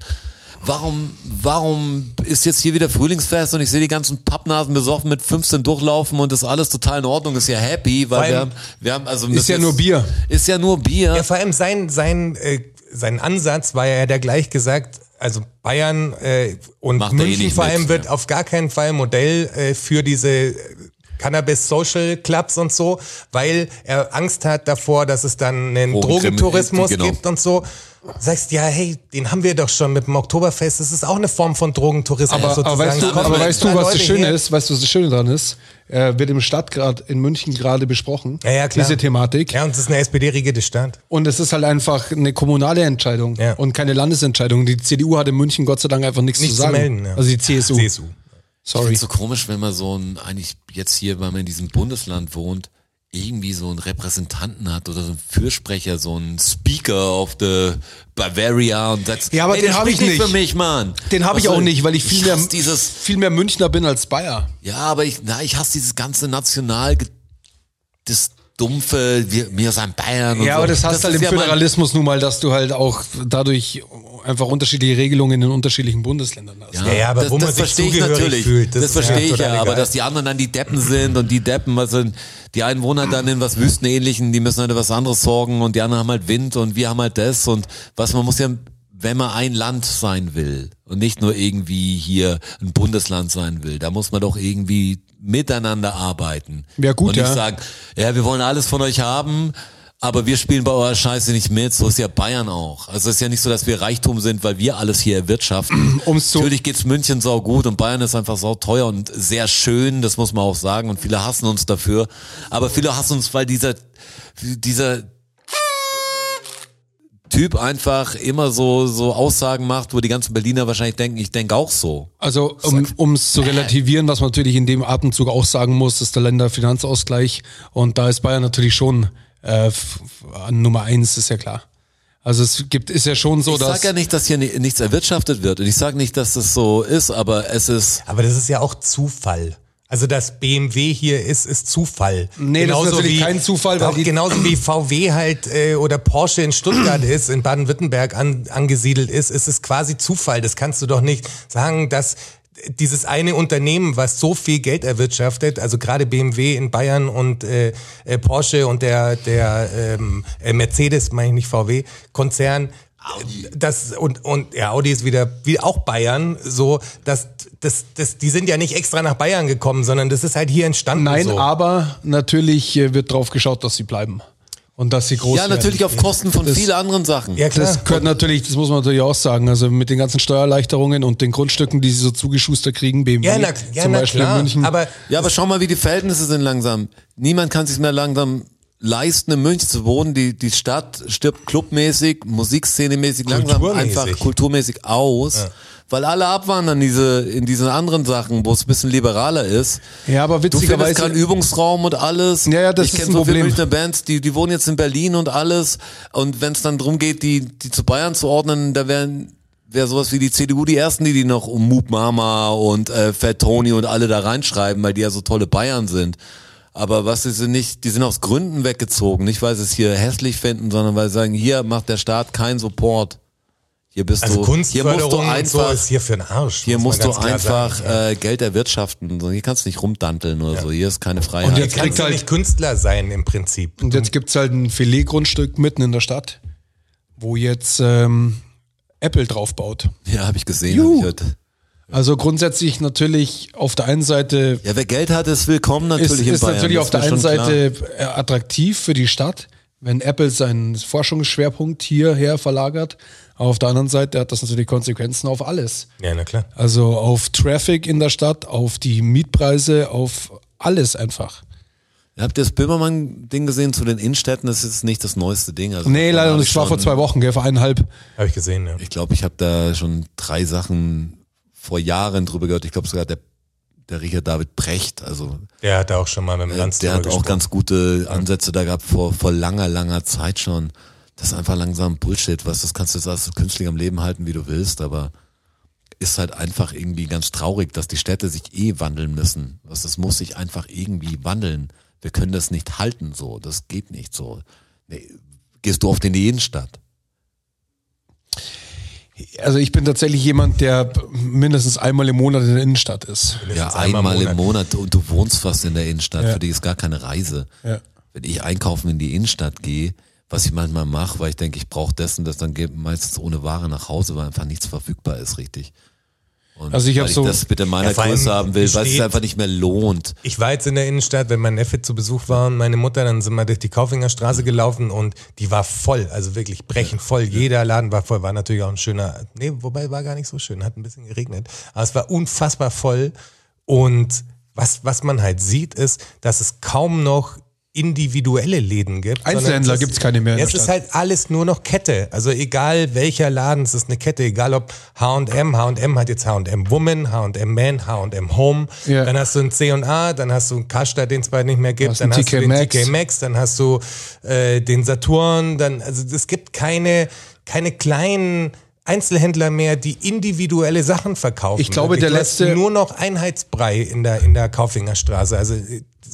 Warum, warum ist jetzt hier wieder Frühlingsfest und ich sehe die ganzen Pappnasen besoffen mit 15 durchlaufen und das ist alles total in Ordnung, ist ja happy, weil wir haben, wir haben, also. Ist ja nur Bier. Ist ja nur Bier. Ja, vor allem sein, sein, äh, sein Ansatz war ja der gleich gesagt, also Bayern äh, und Macht eh München vor mit, allem wird ja. auf gar keinen Fall Modell äh, für diese Cannabis Social Clubs und so, weil er Angst hat davor, dass es dann einen Drogentourismus genau. gibt und so. Sagst ja, hey, den haben wir doch schon mit dem Oktoberfest. Das ist auch eine Form von Drogentourismus aber, sozusagen. aber weißt du, aber weißt du, was das Leute Schöne her. ist? Weißt du, was das Schöne dran ist? Äh, wird im Stadtgrad in München gerade besprochen. Ja, ja, klar. Diese Thematik. Ja, und das ist eine SPD-regierte Stadt. Und es ist halt einfach eine kommunale Entscheidung Ja. und keine Landesentscheidung. Die CDU hat in München Gott sei Dank einfach nichts, Nichts zu zu sagen. melden, ja. Also die CSU. CSU. Ich Sorry. find's so komisch, wenn man so ein, eigentlich jetzt hier, weil man in diesem Bundesland wohnt, irgendwie so einen Repräsentanten hat oder so einen Fürsprecher, so einen Speaker of the Bavaria und sagt, Ja, aber ey, den der hab ich nicht. für mich, Mann. Den habe ich auch soll- nicht, weil ich viel mehr, dieses, viel mehr Münchner bin als Bayer. ja, aber ich, na, ich hasse dieses ganze national, das dumpfe, wir, mir sein Bayern und Ja, so. aber das hast halt ist im ja Föderalismus nun mal, dass du halt auch dadurch einfach unterschiedliche Regelungen in unterschiedlichen Bundesländern hast. Ja, ja, aber das, wo man das sich verstehe ich zugehörig natürlich. fühlt, das das verstehe ich ja, aber dass die anderen dann die Deppen sind und die Deppen, was sind, die einen wohnen halt dann in was Wüstenähnlichen, die müssen halt was anderes sorgen und die anderen haben halt Wind und wir haben halt das und was man muss ja, wenn man ein Land sein will und nicht nur irgendwie hier ein Bundesland sein will, da muss man doch irgendwie miteinander arbeiten. Ja, gut, und nicht ja. sagen, ja, wir wollen alles von euch haben, aber wir spielen bei eurer Scheiße nicht mit. So ist ja Bayern auch. Also es ist ja nicht so, dass wir Reichtum sind, weil wir alles hier erwirtschaften. Um's zu- Natürlich geht's München sau gut und Bayern ist einfach sau teuer und sehr schön, das muss man auch sagen. Und viele hassen uns dafür. Aber viele hassen uns, weil dieser, dieser Typ einfach immer so, so Aussagen macht, wo die ganzen Berliner wahrscheinlich denken, ich denke auch so. Also um es zu relativieren, was man natürlich in dem Atemzug auch sagen muss, ist der Länderfinanzausgleich und da ist Bayern natürlich schon äh, Nummer eins, ist ja klar. Also es gibt ist ja schon so, Ich dass sage ja nicht, dass hier ni- nichts erwirtschaftet wird und ich sage nicht, dass das so ist, aber es ist Aber das ist ja auch Zufall. Also dass BMW hier ist, ist Zufall. Nee, das ist natürlich kein Zufall, weil genauso wie VW halt äh, oder Porsche in Stuttgart ist, in Baden-Württemberg an, angesiedelt ist, ist es quasi Zufall. Das kannst du doch nicht sagen, dass dieses eine Unternehmen, was so viel Geld erwirtschaftet, also gerade BMW in Bayern und äh, äh, Porsche und der der ähm, äh, Mercedes, meine ich nicht VW Konzern, das und und ja Audi ist wieder wie auch Bayern so dass das das die sind ja nicht extra nach Bayern gekommen sondern das ist halt hier entstanden nein, so. aber natürlich äh, wird drauf geschaut, dass sie bleiben und dass sie groß ja werden. natürlich auf Kosten von Das- vielen anderen Sachen. ja klar Das gehört natürlich, das muss man natürlich auch sagen. Also mit den ganzen Steuererleichterungen und den Grundstücken, die sie so zugeschustert kriegen, BMW ja na, ja, zum na Beispiel klar in München. aber Ja, aber schau mal, wie die Verhältnisse sind langsam. Niemand kann sich mehr langsam leisten, in München zu wohnen. Die, die Stadt stirbt clubmäßig, musikszenemäßig langsam einfach kulturmäßig aus. Weil alle abwandern diese, in diese anderen Sachen, wo es ein bisschen liberaler ist. ja, aber Du witzigerweise keinen Übungsraum und alles. Ja, ja, das ich ist kenn ein so viele Problem. Münchner Bands, die, die wohnen jetzt in Berlin und alles. Und wenn es dann drum geht, die, die zu Bayern zu ordnen, da wären wäre sowas wie die CDU die ersten, die die noch um Moop Mama und äh, Fat Tony und alle da reinschreiben, weil die ja so tolle Bayern sind. Aber was sie sind nicht, die sind aus Gründen weggezogen, nicht weil sie es hier hässlich finden, sondern weil sie sagen, hier macht der Staat keinen Support. Hier bist Also du, hier musst du Kunstförderung und so einfach, ist hier für den Arsch. hier muss musst du einfach sagen. äh, Geld erwirtschaften. Hier kannst du nicht rumdanteln oder so. Hier ist keine Freiheit. Und Hier jetzt kannst kriegt du halt- nicht Künstler sein im Prinzip. Und jetzt gibt's halt ein Filetgrundstück mitten in der Stadt, wo jetzt ähm, Apple drauf baut. ja, habe ich gesehen. Juhu. Hab ich heute. Also grundsätzlich natürlich auf der einen Seite Ja, wer Geld hat, ist willkommen ist, natürlich in ist Bayern. natürlich das auf der einen schon klar. Seite äh, attraktiv für die Stadt, wenn Apple seinen Forschungsschwerpunkt hierher verlagert. Aber auf der anderen Seite hat das natürlich Konsequenzen auf alles. Ja, na klar. Also auf Traffic in der Stadt, auf die Mietpreise, auf alles einfach. Habt ihr das Böhmermann-Ding gesehen zu den Innenstädten? Das ist nicht das neueste Ding. Also Nee, leider, das ich war vor zwei Wochen, gell, vor eineinhalb. Habe ich gesehen, ja. Ich glaube, ich habe da schon drei Sachen vor Jahren drüber gehört. Ich glaube sogar der, der Richard David Brecht, also Der hat auch schon mal mit dem Lanz Äh, der hat auch gesprochen. ganz gute Ansätze da gehabt vor, vor langer, langer Zeit schon. Das ist einfach langsam Bullshit, was das kannst du jetzt als künstlich am Leben halten, wie du willst, aber ist halt einfach irgendwie ganz traurig, dass die Städte sich eh wandeln müssen. Was das muss sich einfach irgendwie wandeln. Wir können das nicht halten so, das geht nicht so. Nee, gehst du oft in die Innenstadt? Also ich bin tatsächlich jemand, der mindestens einmal im Monat in der Innenstadt ist. Ja, einmal einmal im Monat und du wohnst fast in der Innenstadt. Ja. Für dich ist gar keine Reise. Ja. Wenn ich einkaufen in die Innenstadt gehe, was ich manchmal mache, weil ich denke, ich brauche das und das, dann ich meistens ohne Ware nach Hause, weil einfach nichts verfügbar ist, richtig. Und Also ich hab weil so- ich das bitte in meiner Ja, Größe haben will, weil es einfach nicht mehr lohnt. Ich war jetzt in der Innenstadt, wenn mein Neffe zu Besuch war und meine Mutter, dann sind wir durch die Kaufinger Straße gelaufen und die war voll, also wirklich brechend voll. Jeder Laden war voll, war natürlich auch ein schöner, nee, wobei war gar nicht so schön, hat ein bisschen geregnet, aber es war unfassbar voll und was, was man halt sieht ist, dass es kaum noch individuelle Läden gibt. Einzelhändler es ist- gibt's keine mehr es ist halt alles nur noch Kette. Also egal welcher Laden, es ist eine Kette. Egal ob H&M, H&M hat jetzt H&M Woman, H&M Man, H&M Home. Ja. Dann hast du ein C&A, dann hast du einen Karstadt, den es bald nicht mehr gibt. Hast Dann hast du TK den Maxx. TK Maxx, dann hast du äh, den Saturn. Dann, also es gibt keine, keine kleinen Einzelhändler mehr, die individuelle Sachen verkaufen. Ich glaube, der du hast letzte- nur noch Einheitsbrei in der, in der Kaufinger Straße. Also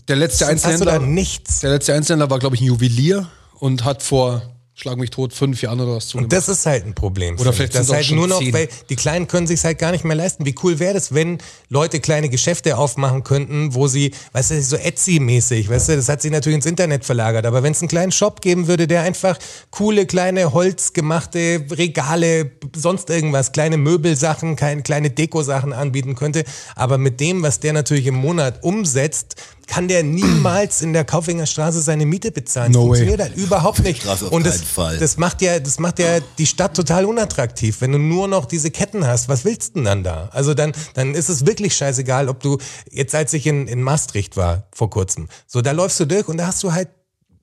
Der letzte Einzelhändler, nichts. der letzte Einzelhändler war, glaube ich, ein Juwelier und hat vor, schlag mich tot, fünf Jahren oder was Und zugemacht. das ist halt ein Problem. Oder vielleicht ich. das halt nur noch, zehn. weil die Kleinen können sich halt gar nicht mehr leisten. Wie cool wäre das, wenn Leute kleine Geschäfte aufmachen könnten, wo sie, weißt du, so Etsy-mäßig, weißt du, das hat sich natürlich ins Internet verlagert. Aber wenn es einen kleinen Shop geben würde, der einfach coole kleine holzgemachte Regale, sonst irgendwas, kleine Möbelsachen, kleine Dekosachen anbieten könnte, aber mit dem, was der natürlich im Monat umsetzt, kann der niemals in der Kaufinger Straße seine Miete bezahlen. No way. Funktioniert halt überhaupt nicht. Auf Und das, Fall. das macht ja, das macht ja die Stadt total unattraktiv. Wenn du nur noch diese Ketten hast, was willst du denn dann da? Also dann, dann ist es wirklich scheißegal, ob du, jetzt als ich in, in Maastricht war, vor kurzem, so da läufst du durch und da hast du halt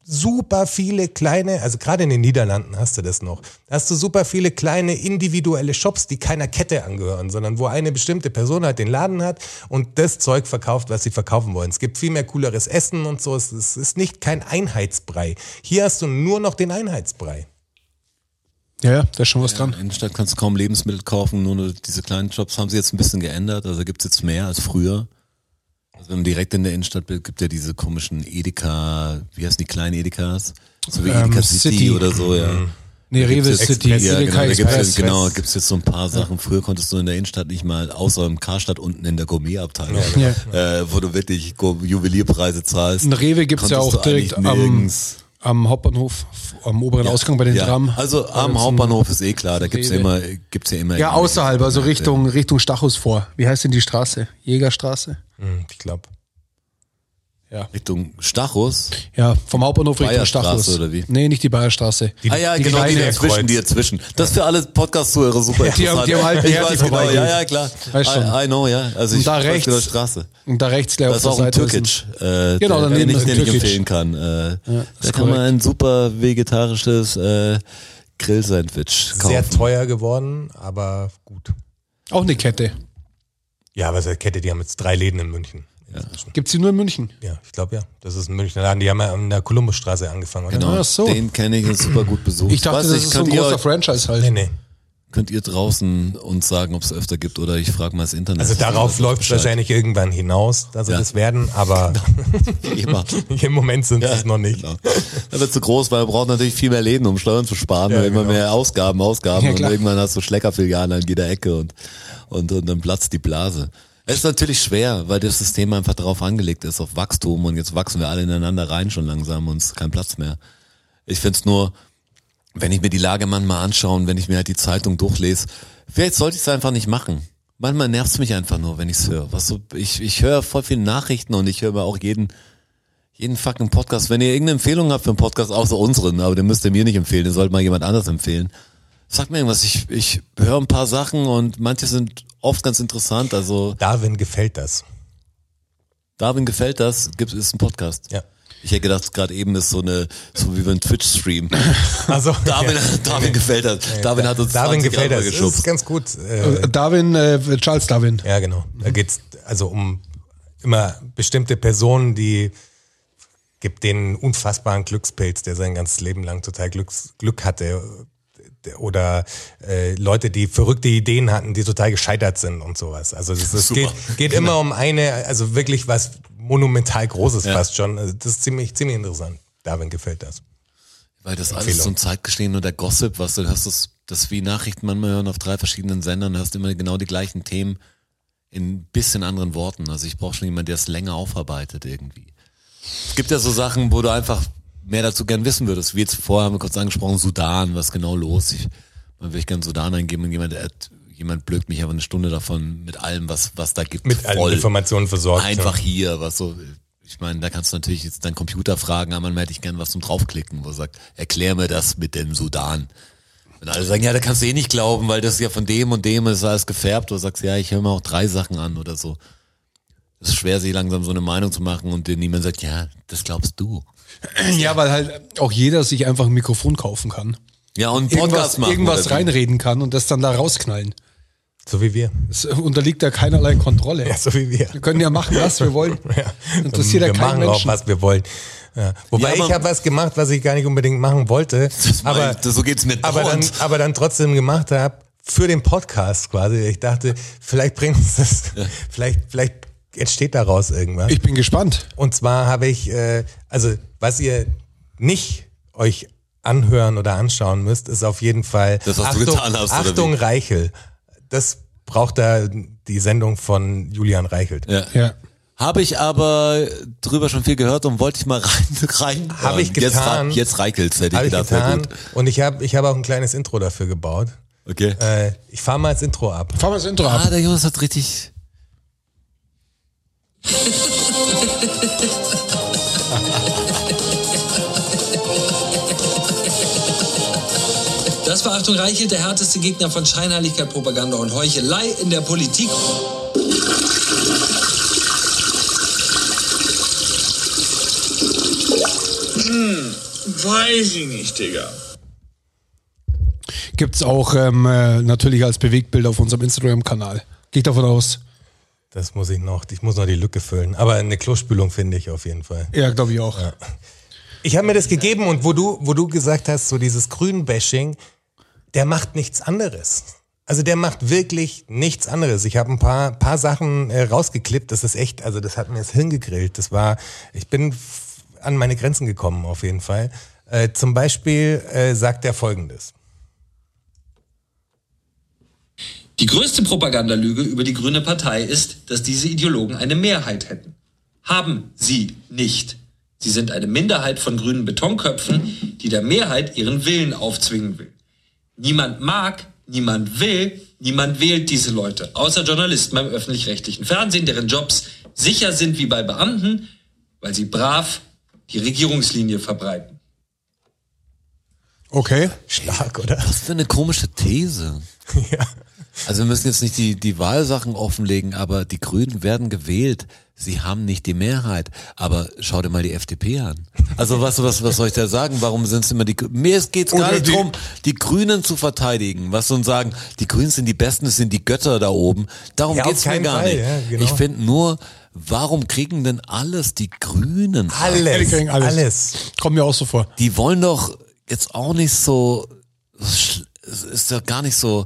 super viele kleine, also gerade in den Niederlanden hast du das noch, da hast du super viele kleine individuelle Shops, die keiner Kette angehören, sondern wo eine bestimmte Person halt den Laden hat und das Zeug verkauft, was sie verkaufen wollen. Es gibt viel mehr cooleres Essen und so, es, es ist nicht kein Einheitsbrei. Hier hast du nur noch den Einheitsbrei. ja, ja, da ist schon was In dran. der Innenstadt kannst du kaum Lebensmittel kaufen, nur nur diese kleinen Shops haben sie jetzt ein bisschen geändert, also gibt's jetzt mehr als früher. Also wenn man direkt in der Innenstadt bist, gibt ja diese komischen Edeka, wie heißen die kleinen Edekas? So wie Ähm, Edeka City, City. oder so, ja. Nee, Da gibt's Rewe City, ja, Edeka genau, da gibt's Express. jetzt, genau, gibt's jetzt so ein paar Sachen. Früher konntest du in der Innenstadt nicht mal, außer im Karstadt unten in der Gourmetabteilung, Ja. äh, wo du wirklich Juwelierpreise zahlst. Ein Rewe gibt's ja konntest auch direkt am, nirgends- am Hauptbahnhof, am oberen Ausgang bei den ja. Tram. Also am Hauptbahnhof ist eh klar, da gibt's ja immer, gibt's ja immer. Ja, außerhalb, also. Richtung, Richtung Stachus vor. Wie heißt denn die Straße? Jägerstraße? Hm, ich glaube. Ja. Richtung Stachus. Ja, vom Hauptbahnhof Richtung Bayerstraße Stachus. oder wie? Nee, nicht die Bayerstraße. ah ja, die genau, die kleine dazwischen, die dazwischen. Das ist für alle Podcast-Zuhörer super Die haben- interessant. die haben halt ich weiß genau, ja, ja, klar. Weißt schon. I, I know, ja. Also ich Und da rechts- genau Straße. Und da rechts gleich Das auf ist der auch ein Seite. ist Türkic, äh, Genau, der, den ich, ist ich Türkic. empfehlen kann. Äh, da ist kann man ein super vegetarisches äh, Grill-Sandwich kaufen. Sehr teuer geworden, aber gut. Auch eine Kette. Ja, aber so eine Kette, die haben jetzt drei Läden in München. Inzwischen. Gibt's die nur in München? Ja, ich glaube ja. Das ist ein Münchner Laden. Die haben ja an der Kolumbusstraße angefangen, oder? Genau, Ach so. den kenne ich und super gut besucht. Ich dachte, Weiß das nicht, ist so ein großer Franchise halt. Nee, nee. könnt ihr draußen uns sagen, ob es öfter gibt oder ich frage mal das Internet. Also darauf Das läuft es wahrscheinlich irgendwann hinaus, dass Ja. das werden, aber Immer. im Moment sind sie es noch nicht. Genau. Da wird zu groß, weil man braucht natürlich viel mehr Läden, um Steuern zu sparen. Ja, weil immer genau. mehr Ausgaben, Ausgaben Ja, und irgendwann hast du Schleckerfilialen an jeder Ecke und, und, und dann platzt die Blase. Es ist natürlich schwer, weil das System einfach darauf angelegt ist, auf Wachstum und jetzt wachsen wir alle ineinander rein schon langsam und es ist kein Platz mehr. Ich find's nur, wenn ich mir die Lage manchmal anschaue und wenn ich mir halt die Zeitung durchlese, vielleicht sollte ich es einfach nicht machen. Manchmal nervt's mich einfach nur, wenn ich's höre. Was so, ich, ich höre voll viele Nachrichten und ich höre auch jeden, jeden fucking Podcast. Wenn ihr irgendeine Empfehlung habt für einen Podcast, außer unseren, aber den müsst ihr mir nicht empfehlen, den sollte mal jemand anders empfehlen. Sagt mir irgendwas. Ich, ich höre ein paar Sachen und manche sind oft ganz interessant. Also Darwin gefällt das. Darwin gefällt das, gibt ist ein Podcast. Ja. Ich hätte gedacht, gerade eben ist so eine, so wie beim Twitch-Stream. Also Darwin, Darwin gefällt das. Darwin hat uns Darwin 20 gefällt das. Das ist geschubst. ganz gut. Äh, Darwin, äh, Charles Darwin. ja, genau. Da geht's also um immer bestimmte Personen, die gibt den unfassbaren Glückspilz, der sein ganzes Leben lang total Glücks, Glück hatte. Oder äh, Leute, die verrückte Ideen hatten, die total gescheitert sind und sowas. Also Super. geht, geht immer um eine, also wirklich was monumental Großes Ja. fast schon. Also das ist ziemlich, ziemlich interessant. Darwin gefällt das. Weil das alles Empfehlung. so ein Zeitgeschehen und der Gossip, was du hast, das, das wie Nachrichten manchmal hören auf drei verschiedenen Sendern, hast immer genau die gleichen Themen in ein bisschen anderen Worten. Also ich brauche schon jemanden, der es länger aufarbeitet irgendwie. Es gibt ja so Sachen, wo du einfach mehr dazu gern wissen würdest. Wie jetzt vorher haben wir kurz angesprochen, Sudan, was genau los? Ich, man würde ich gerne Sudan eingeben und jemand, hat- jemand blökt mich aber eine Stunde davon mit allem, was, was da gibt. Mit allen. Informationen versorgt. Einfach ja. hier, was so, ich meine, da kannst du natürlich jetzt deinen Computer fragen, aber manchmal hätte ich gern was zum draufklicken, wo er sagt, erklär mir das mit dem Sudan. Und alle sagen, ja, da kannst du eh nicht glauben, weil das ist ja von dem und dem ist alles gefärbt. Du sagst, ja, ich höre mir auch drei Sachen an oder so. Es ist schwer, sich langsam so eine Meinung zu machen und dir niemand sagt, ja, das glaubst du. Ja, weil halt auch jeder sich einfach ein Mikrofon kaufen kann. Ja, und einen Irgendwas, Podcast machen. irgendwas reinreden kann und das dann da rausknallen. So wie wir. Es unterliegt ja keinerlei Kontrolle. Ja, so wie wir. Wir können ja machen, was wir wollen. Interessiert ja wir keinen machen auch, Menschen. was wir wollen. Ja. Wobei Ja, ich habe was gemacht, was ich gar nicht unbedingt machen wollte, aber, mein- das- so geht's mir aber, dann, aber dann trotzdem gemacht habe für den Podcast quasi. Ich dachte, vielleicht bringt uns das, vielleicht, vielleicht entsteht daraus irgendwas. Ich bin gespannt. Und zwar habe ich, äh, also was ihr nicht euch anhören oder anschauen müsst, ist auf jeden Fall Das, was du getan hast, oder Achtung? Reichel. Das braucht da die Sendung von Julian Reichelt. Ja. Ja. Habe ich aber drüber schon viel gehört und wollte ich mal rein, rein. Habe ich Jetzt, getan. ra- jetzt Reichels, hätte ich Habe ich gedacht, wäre getan. gut. Und ich habe ich hab auch ein kleines Intro dafür gebaut. Okay. Äh, ich fahre mal das Intro ab. Fahren wir das Intro Ah, ab. der Jonas hat richtig. Das war Achtung Reichelt, der härteste Gegner von Scheinheiligkeit, Propaganda und Heuchelei in der Politik. Weiß ich nicht, Digga. Gibt's auch ähm, äh, natürlich als Bewegtbild auf unserem Instagram-Kanal. Gehe ich davon aus. Das muss ich noch, ich muss noch die Lücke füllen. Aber eine Klospülung finde ich auf jeden Fall. Ja, glaube ich auch. Ich habe mir das gegeben und wo du, wo du gesagt hast, so dieses Grün-Bashing, der macht nichts anderes. Also der macht wirklich nichts anderes. Ich habe ein paar, paar Sachen äh, rausgeklippt. Das ist echt, also das hat mir das Hirn gegrillt. Das war, ich bin an meine Grenzen gekommen auf jeden Fall. Äh, zum Beispiel äh, sagt er Folgendes. Die größte Propagandalüge über die Grüne Partei ist, dass diese Ideologen eine Mehrheit hätten. Haben sie nicht. Sie sind eine Minderheit von grünen Betonköpfen, die der Mehrheit ihren Willen aufzwingen will. Niemand mag, niemand will, niemand wählt diese Leute, außer Journalisten beim öffentlich-rechtlichen Fernsehen, deren Jobs sicher sind wie bei Beamten, weil sie brav die Regierungslinie verbreiten. Okay. Stark, oder? Was für eine komische These. ja. Also wir müssen jetzt nicht die, die Wahlsachen offenlegen, aber die Grünen werden gewählt. Sie haben nicht die Mehrheit. Aber schau dir mal die FDP an. Also was, was, was soll ich da sagen? Warum sind es immer die Grü- Mir geht's gar Oder nicht die- drum, die Grünen zu verteidigen. Was und sagen, die Grünen sind die Besten, es sind die Götter da oben. Darum Ja, geht's mir gar Fall, nicht. ja, genau. Ich finde nur, warum kriegen denn alles die Grünen? Die Alles, kriegen alles. alles. Kommt mir auch so vor. die wollen doch jetzt auch nicht so ist doch gar nicht so.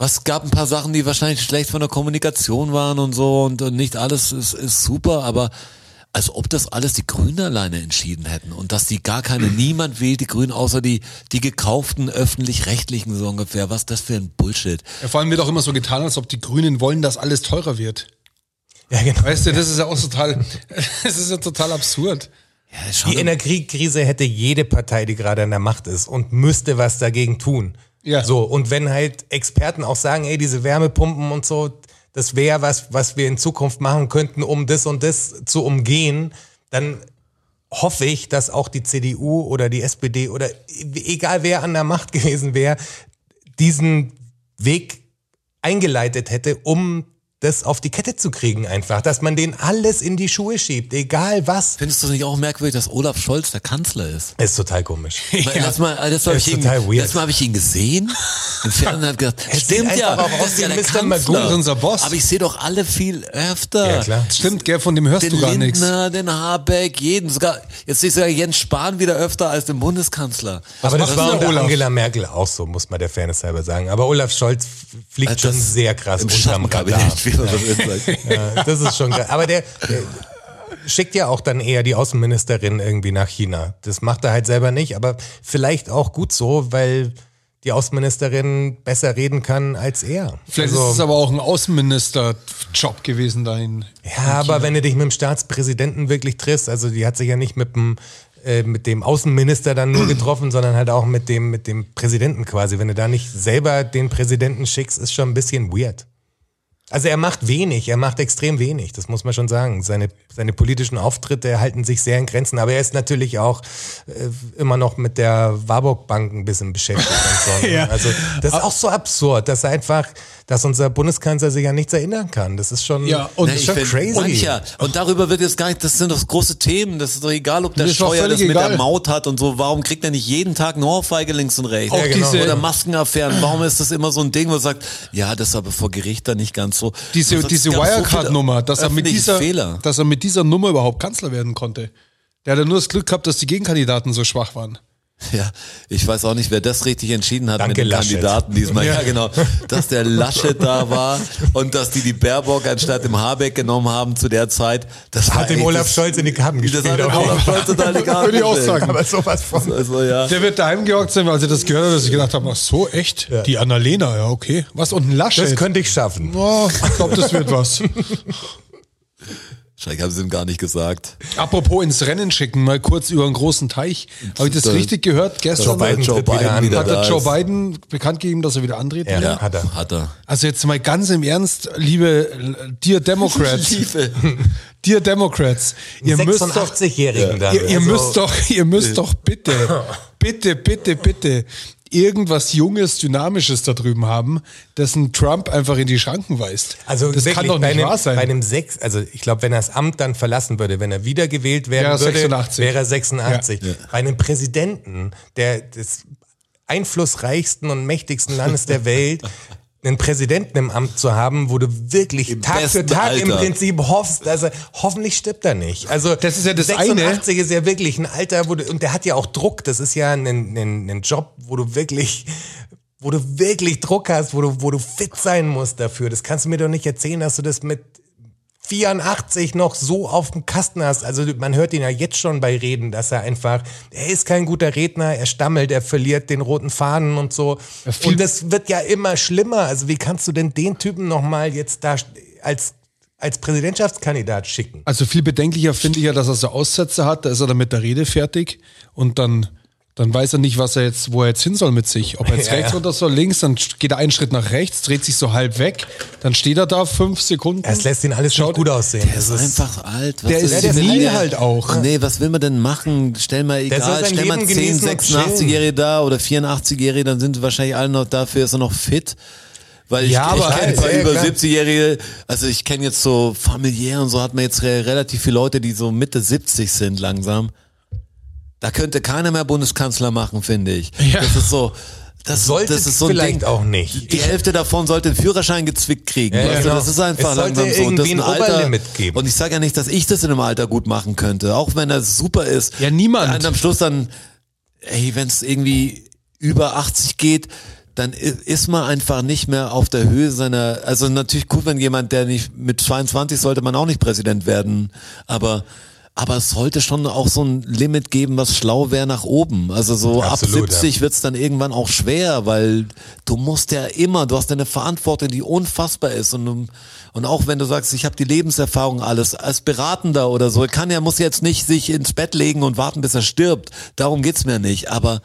Was gab ein paar Sachen, die wahrscheinlich schlecht von der Kommunikation waren und so und, und nicht alles ist, ist super, aber als ob das alles die Grünen alleine entschieden hätten und dass die gar keine, niemand wählt die Grünen außer die, die gekauften öffentlich-rechtlichen so ungefähr. Was ist das für ein Bullshit? Ja, vor allem wird auch immer so getan, als ob die Grünen wollen, dass alles teurer wird. Ja, genau. Weißt du, das ist ja auch total, das ist ja total absurd. Ja, schau Die Energiekrise hätte jede Partei, die gerade an der Macht ist und müsste was dagegen tun. Ja. So, und wenn halt Experten auch sagen, ey, diese Wärmepumpen und so, das wäre was, was wir in Zukunft machen könnten, um das und das zu umgehen, dann hoffe ich, dass auch die CDU oder die SPD oder egal wer an der Macht gewesen wäre, diesen Weg eingeleitet hätte, um das auf die Kette zu kriegen einfach, dass man denen alles in die Schuhe schiebt, egal was. Findest du es nicht auch merkwürdig, dass Olaf Scholz der Kanzler ist? Ist total komisch. Letztes Mal, Das ich ist ihn, total weird. letztes Mal habe ich ihn gesehen im Fernsehen und hat gesagt, sieht stimmt ja, auch das aus ist ja der Mr. Kanzler. Magoo, unser Boss. Aber ich sehe doch alle viel öfter. Ja, klar. Stimmt, gell, von dem hörst Den du gar nichts. Lindner, den Habeck, jeden. Sogar, jetzt sehe ich sogar Jens Spahn wieder öfter als den Bundeskanzler. Aber das macht war unter Olaf? Angela Merkel auch so, muss man der Fairness halber sagen. Aber Olaf Scholz fliegt Also schon das sehr krass unterm Radar. Schön sagt. Ja, das ist schon krass. Aber der, der schickt ja auch dann eher die Außenministerin irgendwie nach China. Das macht er halt selber nicht, aber vielleicht auch gut so, weil die Außenministerin besser reden kann als er. Vielleicht Also- ist es aber auch ein Außenminister-Job gewesen dahin. Ja, aber wenn du dich mit dem Staatspräsidenten wirklich triffst, also die hat sich ja nicht mit dem äh, mit dem Außenminister dann nur getroffen, sondern halt auch mit dem mit dem Präsidenten quasi. Wenn du da nicht selber den Präsidenten schickst, ist schon ein bisschen weird. Also er macht wenig, er macht extrem wenig, das muss man schon sagen. Seine, seine politischen Auftritte halten sich sehr in Grenzen, aber er ist natürlich auch äh, immer noch mit der Warburg Bank ein bisschen beschäftigt und so. ne? Ja. Also das ist auch so absurd, dass einfach, dass unser Bundeskanzler sich an nichts erinnern kann. Das ist schon, Ja, und Nee, ist schon find- crazy. Und ja, und darüber wird jetzt gar nicht, das sind doch große Themen. Das ist doch egal, ob der doch Steuer das mit egal. der Maut hat und so. Warum kriegt er nicht jeden Tag eine Ohrfeige links und rechts? Auch genau. Oder Maskenaffären. Warum ist das immer so ein Ding, wo er sagt, ja, das ist aber vor Gericht dann nicht ganz so. diese, Also, diese Wirecard-Nummer, dass er mit öffentliche dieser, Fehler. dass er mit dieser Nummer überhaupt Kanzler werden konnte. Der hat ja nur das Glück gehabt, dass die Gegenkandidaten so schwach waren. Ja, ich weiß auch nicht, wer das richtig entschieden hat Danke, mit den Laschet. Kandidaten diesmal. Ja. genau. Dass der Laschet da war und dass die die Baerbock anstatt dem Habeck genommen haben zu der Zeit. Das Hat dem Olaf das- Scholz in die Karten Das gespielt. hat dem Olaf. Scholz total die Karten Würde ich auch sagen. Aber sowas von. Also, ja. Der wird daheim gehockt sein, als er das gehört hat, dass ich gedacht habe, ach so, echt? Die Annalena, ja, okay. Was? Und ein Laschet? Das könnte ich schaffen. oh, ich glaube, das wird was. Wahrscheinlich haben sie ihm gar nicht gesagt. Apropos ins Rennen schicken, mal kurz über einen großen Teich. Habe ich das Da- richtig gehört? Gestern Biden Joe tritt wieder Biden wieder hat da der Joe. Biden bekannt gegeben, dass er wieder antreten will. Ja, hat er. Hat er. Also jetzt mal ganz im Ernst, liebe Dear Democrats, Liebe. Dear Democrats, ihr müsst doch 86-Jährigen dann. Ihr, ihr Also- müsst doch, ihr müsst doch bitte, bitte, bitte, bitte irgendwas Junges, Dynamisches da drüben haben, das ein Trump einfach in die Schranken weist. Also das wirklich, kann doch nicht einem, wahr sein. Bei einem sechs, also ich glaube, wenn er das Amt dann verlassen würde, wenn er wiedergewählt werden Wäre er würde, 86. wäre er 86. Ja. Bei einem Präsidenten, der des einflussreichsten und mächtigsten Landes der Welt, einen Präsidenten im Amt zu haben, wo du wirklich Im Tag für Tag im Alter. Prinzip hoffst, also hoffentlich stirbt er nicht. Also Das ist ja das 86 ist ja wirklich ein Alter, wo du, und der hat ja auch Druck, das ist ja ein, ein, ein Job, wo du wirklich wo du wirklich Druck hast, wo du, wo du fit sein musst dafür. Das kannst du mir doch nicht erzählen, dass du das mit 84 noch so auf dem Kasten hast. Also man hört ihn ja jetzt schon bei Reden, dass er einfach, er ist kein guter Redner, er stammelt, er verliert den roten Faden und so. viel- und das wird ja immer schlimmer. Also wie kannst du denn den Typen nochmal jetzt da als, als Präsidentschaftskandidat schicken? Also viel bedenklicher finde ich ja, dass er so Aussätze hat, da ist er dann mit der Rede fertig und dann, dann weiß er nicht, was er jetzt, wo er jetzt hin soll mit sich. Ob er jetzt Ja, rechts ja. runter soll, links, dann geht er einen Schritt nach rechts, dreht sich so halb weg, dann steht er da fünf Sekunden. Es lässt ihn alles nicht gut aussehen. Der ist Das einfach alt. Was Der ist der senil alt. halt auch. Nee, was will man denn machen? Stell mal egal, stell mal Leben 10, genießen und 86-Jährige da oder 84-Jährige, dann sind wahrscheinlich alle noch dafür, ist er noch fit. Weil ich, Ja, aber ich kenne halt, ein paar ja, über klar. 70-Jährige, also ich kenne jetzt so familiär und so hat man jetzt re relativ viele Leute, die so Mitte 70 sind langsam. Da könnte keiner mehr Bundeskanzler machen, finde ich. Ja. Das ist so, das, Sollte das ist so ein vielleicht Ding. auch nicht. Die Hälfte davon sollte einen Führerschein gezwickt kriegen. Ja, du? genau. Das ist einfach Es langsam so. Und das ist ein Alter. Geben. Und ich sage ja nicht, dass ich das in einem Alter gut machen könnte, auch wenn das super ist. Ja, niemand. Und am Schluss dann, ey, wenn es irgendwie über 80 geht, dann ist man einfach nicht mehr auf der Höhe seiner, also natürlich gut, wenn jemand, der nicht, mit 22 sollte man auch nicht Präsident werden, aber aber es sollte schon auch so ein Limit geben, was schlau wäre nach oben. Also so Absolut, ab 70 wird's dann irgendwann auch schwer, weil du musst ja immer, du hast eine Verantwortung, die unfassbar ist und und auch wenn du sagst, ich habe die Lebenserfahrung alles als Beratender oder so, kann er muss jetzt nicht sich ins Bett legen und warten, bis er stirbt. Darum geht's mir nicht. Aber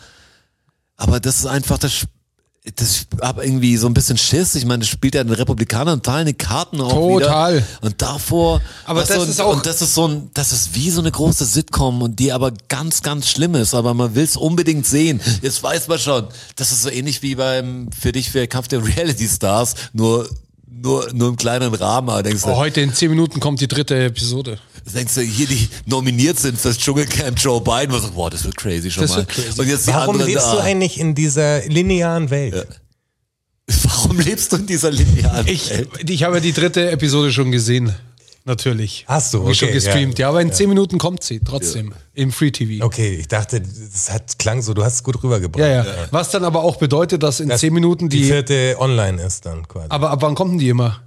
aber das ist einfach das. Das hab irgendwie so ein bisschen Schiss. Ich meine, das spielt ja den Republikanern total die Karten auch Total. wieder. Und davor. Aber das und, ist auch- Und das ist so ein, das ist wie so eine große Sitcom und die aber ganz, ganz schlimm ist. Aber man will es unbedingt sehen. Jetzt weiß man schon. Das ist so ähnlich wie beim, für dich, für Kampf der Reality Stars. Nur, nur, nur im kleinen Rahmen. Aber denkst du, Oh, heute in zehn Minuten kommt die dritte Episode. Denkst du, hier die nominiert sind fürs Dschungelcamp Joe Biden. Was, boah, das wird crazy schon Das mal. crazy. Und jetzt die Warum anderen lebst da. du eigentlich in dieser linearen Welt? Warum lebst du in dieser linearen Ich, Welt? ich habe ja die dritte Episode schon gesehen. Natürlich. Hast du, Hab ich schon okay, gestreamt. Ja, aber in zehn Minuten kommt sie trotzdem. Im Free TV. Okay, ich dachte, das hat, klang so, du hast es gut rübergebracht. Ja, ja, Was dann aber auch bedeutet, dass in Dass zehn Minuten die die. vierte online ist dann quasi. aber ab wann kommt denn die immer?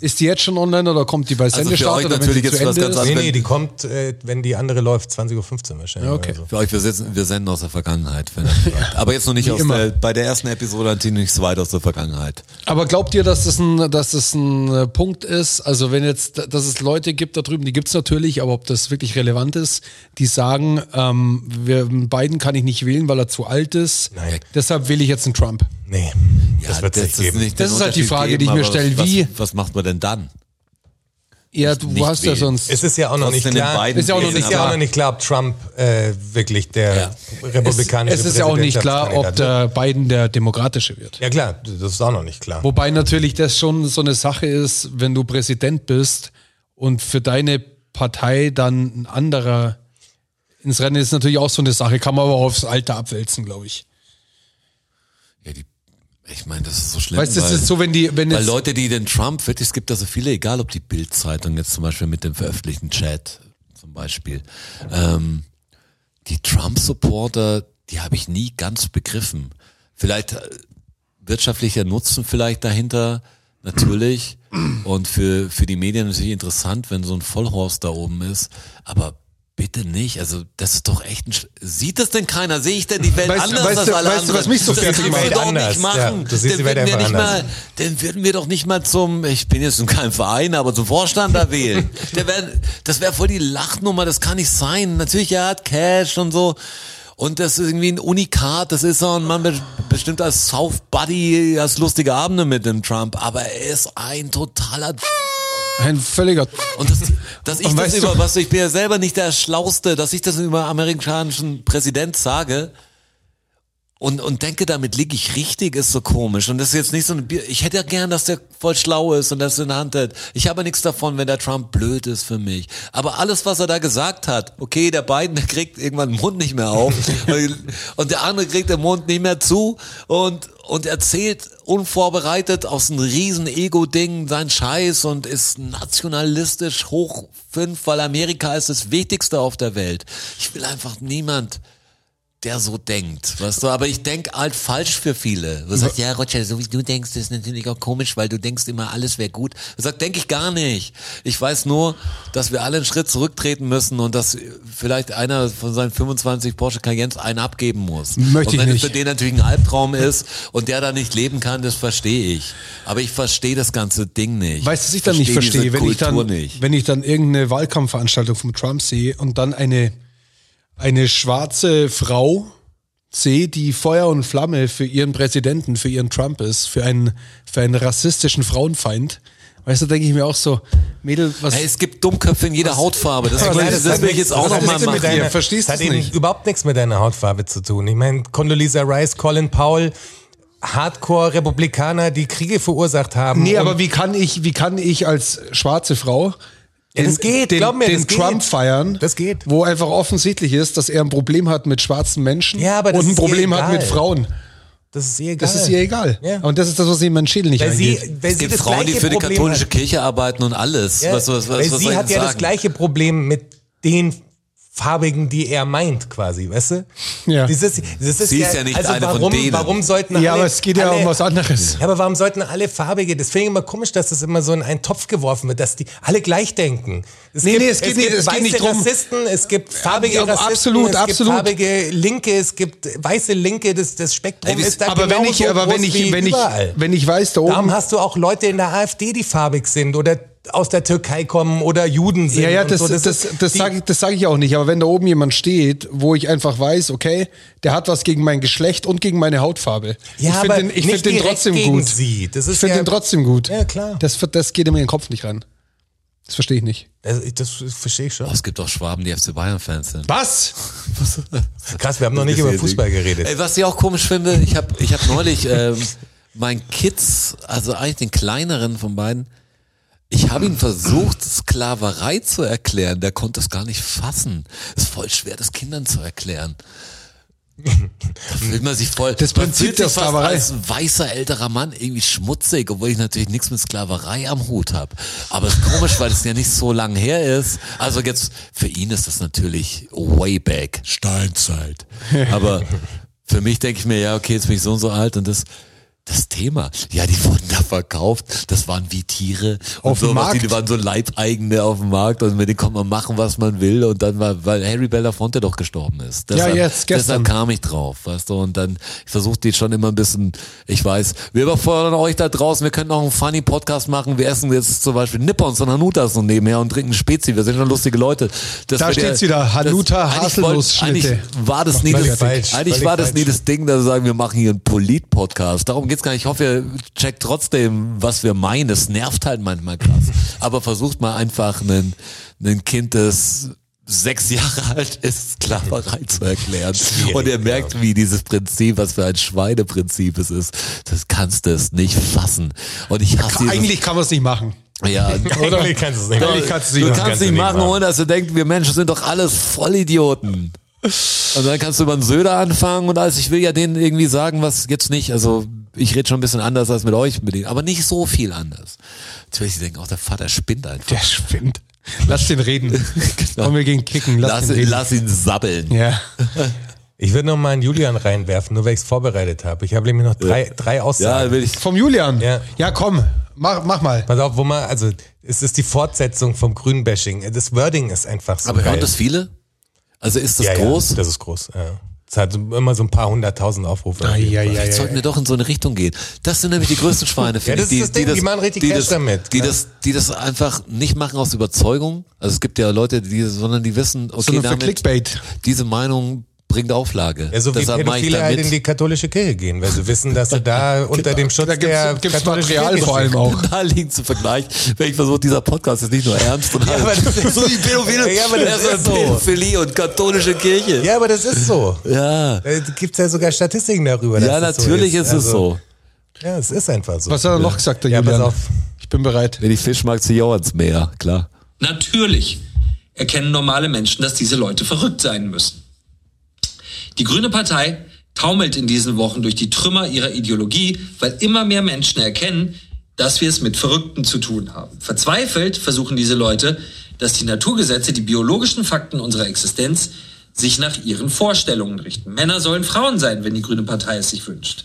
Ist die jetzt schon online oder kommt die bei Also für Sendestart euch wenn natürlich sie zu jetzt was Ende ganz ist? nee, wenn- nee, die kommt, äh, wenn die andere läuft, 20.15 Uhr wahrscheinlich. Ja, okay. oder so. Für euch, wir, sitzen, wir senden aus der Vergangenheit. Fragt. Aber jetzt noch nicht aus immer. der, bei der ersten Episode natürlich nichts weit aus der Vergangenheit. Aber glaubt ihr, dass das ein, dass das ein äh, Punkt ist? Also wenn jetzt, dass es Leute gibt da drüben, die gibt's natürlich, aber ob das wirklich relevant ist, die sagen, ähm, wir, Biden kann ich nicht wählen, weil er zu alt ist. Nein. Deshalb wähle ich jetzt einen Trump. Nee, das wird es nicht geben. nicht Das ist halt die Frage, die ich mir stelle, was, wie- Was macht man denn dann? Ja, du nicht hast ja wählen. sonst. Es ist ja auch noch nicht klar. Ist ja auch noch es nicht ist ja auch klar. noch nicht klar, ob Trump äh, wirklich der Ja. republikanische es ist ja auch nicht klar, ob der Biden der demokratische wird. Ja klar, das ist auch noch nicht klar. Wobei natürlich das schon so eine Sache ist, wenn du Präsident bist und für deine Partei dann ein anderer ins Rennen ist natürlich auch so eine Sache, kann man aber auch aufs Alter abwälzen, glaube ich. Ja, die, ich meine, das ist so schlimm. Weißt du, das weil, ist so, wenn die, wenn weil Leute, die den Trump, wirklich, es gibt da so viele, egal ob die Bild-Zeitung jetzt zum Beispiel mit dem veröffentlichten Chat zum Beispiel, ähm, die Trump-Supporter, die habe ich nie ganz begriffen. Vielleicht äh, wirtschaftlicher Nutzen vielleicht dahinter, natürlich. Und für, für die Medien natürlich interessant, wenn so ein Vollhorst da oben ist. Aber bitte nicht. Also, das ist doch echt ein, Sch- sieht das denn keiner? Sehe ich denn die Welt Weißt anders weißt als alle weißt anderen? was mich so das fertig macht? doch Anders, nicht machen. ja. Dann würden wir nicht mal, dann würden wir doch nicht mal zum, ich bin jetzt in keinem Verein, aber zum Vorstand da wählen. Der wär, das wäre voll die Lachnummer, das kann nicht sein. Natürlich, er hat Cash und so. Und das ist irgendwie ein Unikat, das ist so ein Mann be- bestimmt als South Buddy, als lustige Abende mit dem Trump, aber er ist ein totaler ein völliger, und das, dass ich Und das über was, ich bin ja selber nicht der Schlauste, dass ich das über amerikanischen Präsident sage und, und denke, damit liege ich richtig, ist so komisch. Und das ist jetzt nicht so ein Bier. Ich hätte ja gern, dass der voll schlau ist und das in der Hand hat. Ich habe nichts davon, wenn der Trump blöd ist für mich. Aber alles, was er da gesagt hat, okay, der Biden, der kriegt irgendwann den Mund nicht mehr auf und der andere kriegt den Mund nicht mehr zu und, und erzählt unvorbereitet aus einem riesen Ego-Ding seinen Scheiß und ist nationalistisch hoch fünf, weil Amerika ist das Wichtigste auf der Welt. Ich will einfach niemand, der so denkt, weißt du, aber ich denk halt falsch für viele. Du sagst, ja, Roger, so wie du denkst, ist natürlich auch komisch, weil du denkst immer, alles wäre gut. Ich sag, denke ich gar nicht. Ich weiß nur, dass wir alle einen Schritt zurücktreten müssen und dass vielleicht einer von seinen 25 Porsche Cayennes einen abgeben muss. Möchte und ich wenn nicht. es für den natürlich ein Albtraum ist und der da nicht leben kann, das verstehe ich. Aber ich verstehe das ganze Ding nicht. weißt du, was ich dann nicht diese verstehe, wenn ich dann, nicht. wenn ich dann irgendeine Wahlkampfveranstaltung von Trump sehe und dann eine, eine schwarze Frau sehe, die Feuer und Flamme für ihren Präsidenten, für ihren Trump ist, für einen, für einen rassistischen Frauenfeind. Weißt du, denke ich mir auch so, Mädel, was, Hey, es gibt Dummköpfe in jeder Hautfarbe. Das, will, das das, hat will ich jetzt auch das hat noch mal nichts mit machen. deiner- Verstehst das hat eben nicht? überhaupt nichts mit deiner Hautfarbe zu tun. Ich meine, Condoleezza Rice, Colin Powell, Hardcore-Republikaner, die Kriege verursacht haben. Nee, aber wie kann ich, wie kann ich als schwarze Frau Ja, das geht, den, glaub mir, den das geht. Trump feiern, Das geht. wo einfach offensichtlich ist, dass er ein Problem hat mit schwarzen Menschen Ja, aber das und ein Problem hat egal. mit Frauen. das ist ihr egal. Das ist ihr egal. Ja. Und das ist das, was sie in meinen Schädel nicht Weil sie, weil Es sie gibt das Frauen, die für die Problem katholische hat. Kirche arbeiten und alles. Ja, was, was, was, weil was sie hat ja das sagen? gleiche Problem mit den farbigen, die er meint, quasi, weißt du? Ja. Das ist, das ist Sie ist ja nicht also eine von warum, denen. Warum sollten Ja, alle, aber es geht ja alle, um was anderes. Ja, aber warum sollten alle farbige, das finde ich immer komisch, dass das immer so in einen Topf geworfen wird, dass die alle gleich denken. Es Nee, nee, es geht nicht- gibt es geht weiße nicht drum. Rassisten, es gibt farbige Ja, Rassisten, absolut, es absolut. gibt farbige Linke, es gibt weiße Linke, das, das Spektrum Ey, ist da aber wenn genauso ich, aber groß wenn ich, wie wenn ich, überall. wenn ich weiß, da oben. Darum hast du auch Leute in der AfD, die farbig sind oder aus der Türkei kommen oder Juden sind. Ja, ja, das, so. das, das, das sage ich, das sag ich auch nicht. Aber wenn da oben jemand steht, wo ich einfach weiß, okay, der hat was gegen mein Geschlecht und gegen meine Hautfarbe. Ja, ich finde den, ich find den trotzdem gegen gut. sie. Das ist ich finde ja- den trotzdem gut. Ja, klar. Das, das geht in den Kopf nicht rein. Das verstehe ich nicht. Das, das verstehe ich schon. Oh, es gibt auch Schwaben, die FC Bayern-Fans sind. Was? Krass, wir haben noch nicht über Fußball geredet. Ey, was ich auch komisch finde, ich habe ich hab neulich ähm, meinen Kids, also eigentlich den kleineren von beiden, ich habe ihm versucht, Sklaverei zu erklären. Der konnte es gar nicht fassen. Ist voll schwer, das Kindern zu erklären. Da fühlt man sich voll. Das Prinzip der Sklaverei. als weißer älterer Mann irgendwie schmutzig, obwohl ich natürlich nichts mit Sklaverei am Hut habe. Aber es ist komisch, weil es ja nicht so lang her ist. Also jetzt für ihn ist das natürlich way back, Steinzeit. Aber für mich denke ich mir, ja, okay, jetzt bin ich so und so alt und das das Thema, ja, die wurden da verkauft, das waren wie Tiere. Und Auf dem sowas, die, Markt? die waren so Leibeigene auf dem Markt. Und mit denen konnte man machen, was man will. Und dann war, weil Harry Belafonte doch gestorben ist. Deshalb, jetzt, gestern. Deshalb kam ich drauf, weißt du, und dann, ich versuche die schon immer ein bisschen, ich weiß, wir überfordern euch da draußen, wir können auch einen funny Podcast machen, wir essen jetzt zum Beispiel Nippons und Hanutas und nebenher und trinken Spezi, wir sind schon lustige Leute. Das Da steht's wieder, Hanuta, wollt- Eigentlich war das nie das, eigentlich war das nie das Ding, dass wir sagen, wir machen hier einen Polit-Podcast. Darum geht's gar nicht. Ich hoffe, ihr checkt trotzdem, was wir meinen. Das nervt halt manchmal krass. Aber versucht mal einfach einen, einen Kind, das sechs Jahre alt ist, Sklaverei zu erklären. Und ihr merkt, wie dieses Prinzip, was für ein Schweineprinzip es ist, das kannst du es nicht fassen. Und ich hasse dieses, Eigentlich kann man es nicht machen. ja, Eigentlich kannst du es nicht Eigentlich machen. kannst du es du nicht machen. kannst nicht machen, ohne dass du denkst, wir Menschen sind doch alles Vollidioten. Und dann kannst du über einen Söder anfangen und alles. Ich will ja denen irgendwie sagen, was jetzt nicht, also ich rede schon ein bisschen anders als mit euch, mit denen, aber nicht so viel anders. Natürlich, die denken, auch der Vater spinnt einfach. Der spinnt. Lass den reden. Genau. Komm, wir gehen kicken. Lass, Lass, reden. lass ihn sabbeln. Ja. Ich würde noch mal einen Julian reinwerfen, nur weil ich es vorbereitet habe. Ich habe nämlich noch drei, drei Ja, Aussagen. will ich. Vom Julian. Ja. ja komm, mach, mach mal. Pass auf, wo man, also es ist die Fortsetzung vom Grünbashing. Das Wording ist einfach so Aber geil. hören das viele? Also ist das ja, groß? Ja, das ist groß, ja. Es hat immer so ein paar hunderttausend Aufrufe. Ah, ja, ja, Vielleicht ja, sollten wir doch in so eine Richtung gehen. Das sind nämlich die größten Schweine, finde das ich. ist das Ding, die machen richtig die das, damit, Die klar. das, die das einfach nicht machen aus Überzeugung. Also es gibt ja Leute, die, sondern die wissen, okay, für damit, Clickbait. diese Meinung bringt Auflage. Ja, so wie Deshalb Pädophile halt in die katholische Kirche gehen, weil sie wissen, dass sie da unter dem Schutz Da der gibt's, gibt's katholischen Material Kirche vor allem auch. naheliegend zu vergleichen, wenn ich versuche, dieser Podcast ist nicht nur ernst und Ja, aber das ist- so wie Pädophile, Ja, aber das ist so. Pädophilie und katholische Kirche. Ja, aber das ist so. Ja, Da gibt's ja sogar Statistiken darüber. ja natürlich so ist, es Also, so. Ja, es ist einfach so. Was hat er noch gesagt, der Ja, pass Julian? auf. Ich bin bereit. Wenn ich Fisch mag, ziehe ich auch ans Meer, klar. Natürlich erkennen normale Menschen, dass diese Leute verrückt sein müssen. Die Grüne Partei taumelt in diesen Wochen durch die Trümmer ihrer Ideologie, weil immer mehr Menschen erkennen, dass wir es mit Verrückten zu tun haben. Verzweifelt versuchen diese Leute, dass die Naturgesetze, die biologischen Fakten unserer Existenz, sich nach ihren Vorstellungen richten. Männer sollen Frauen sein, wenn die Grüne Partei es sich wünscht.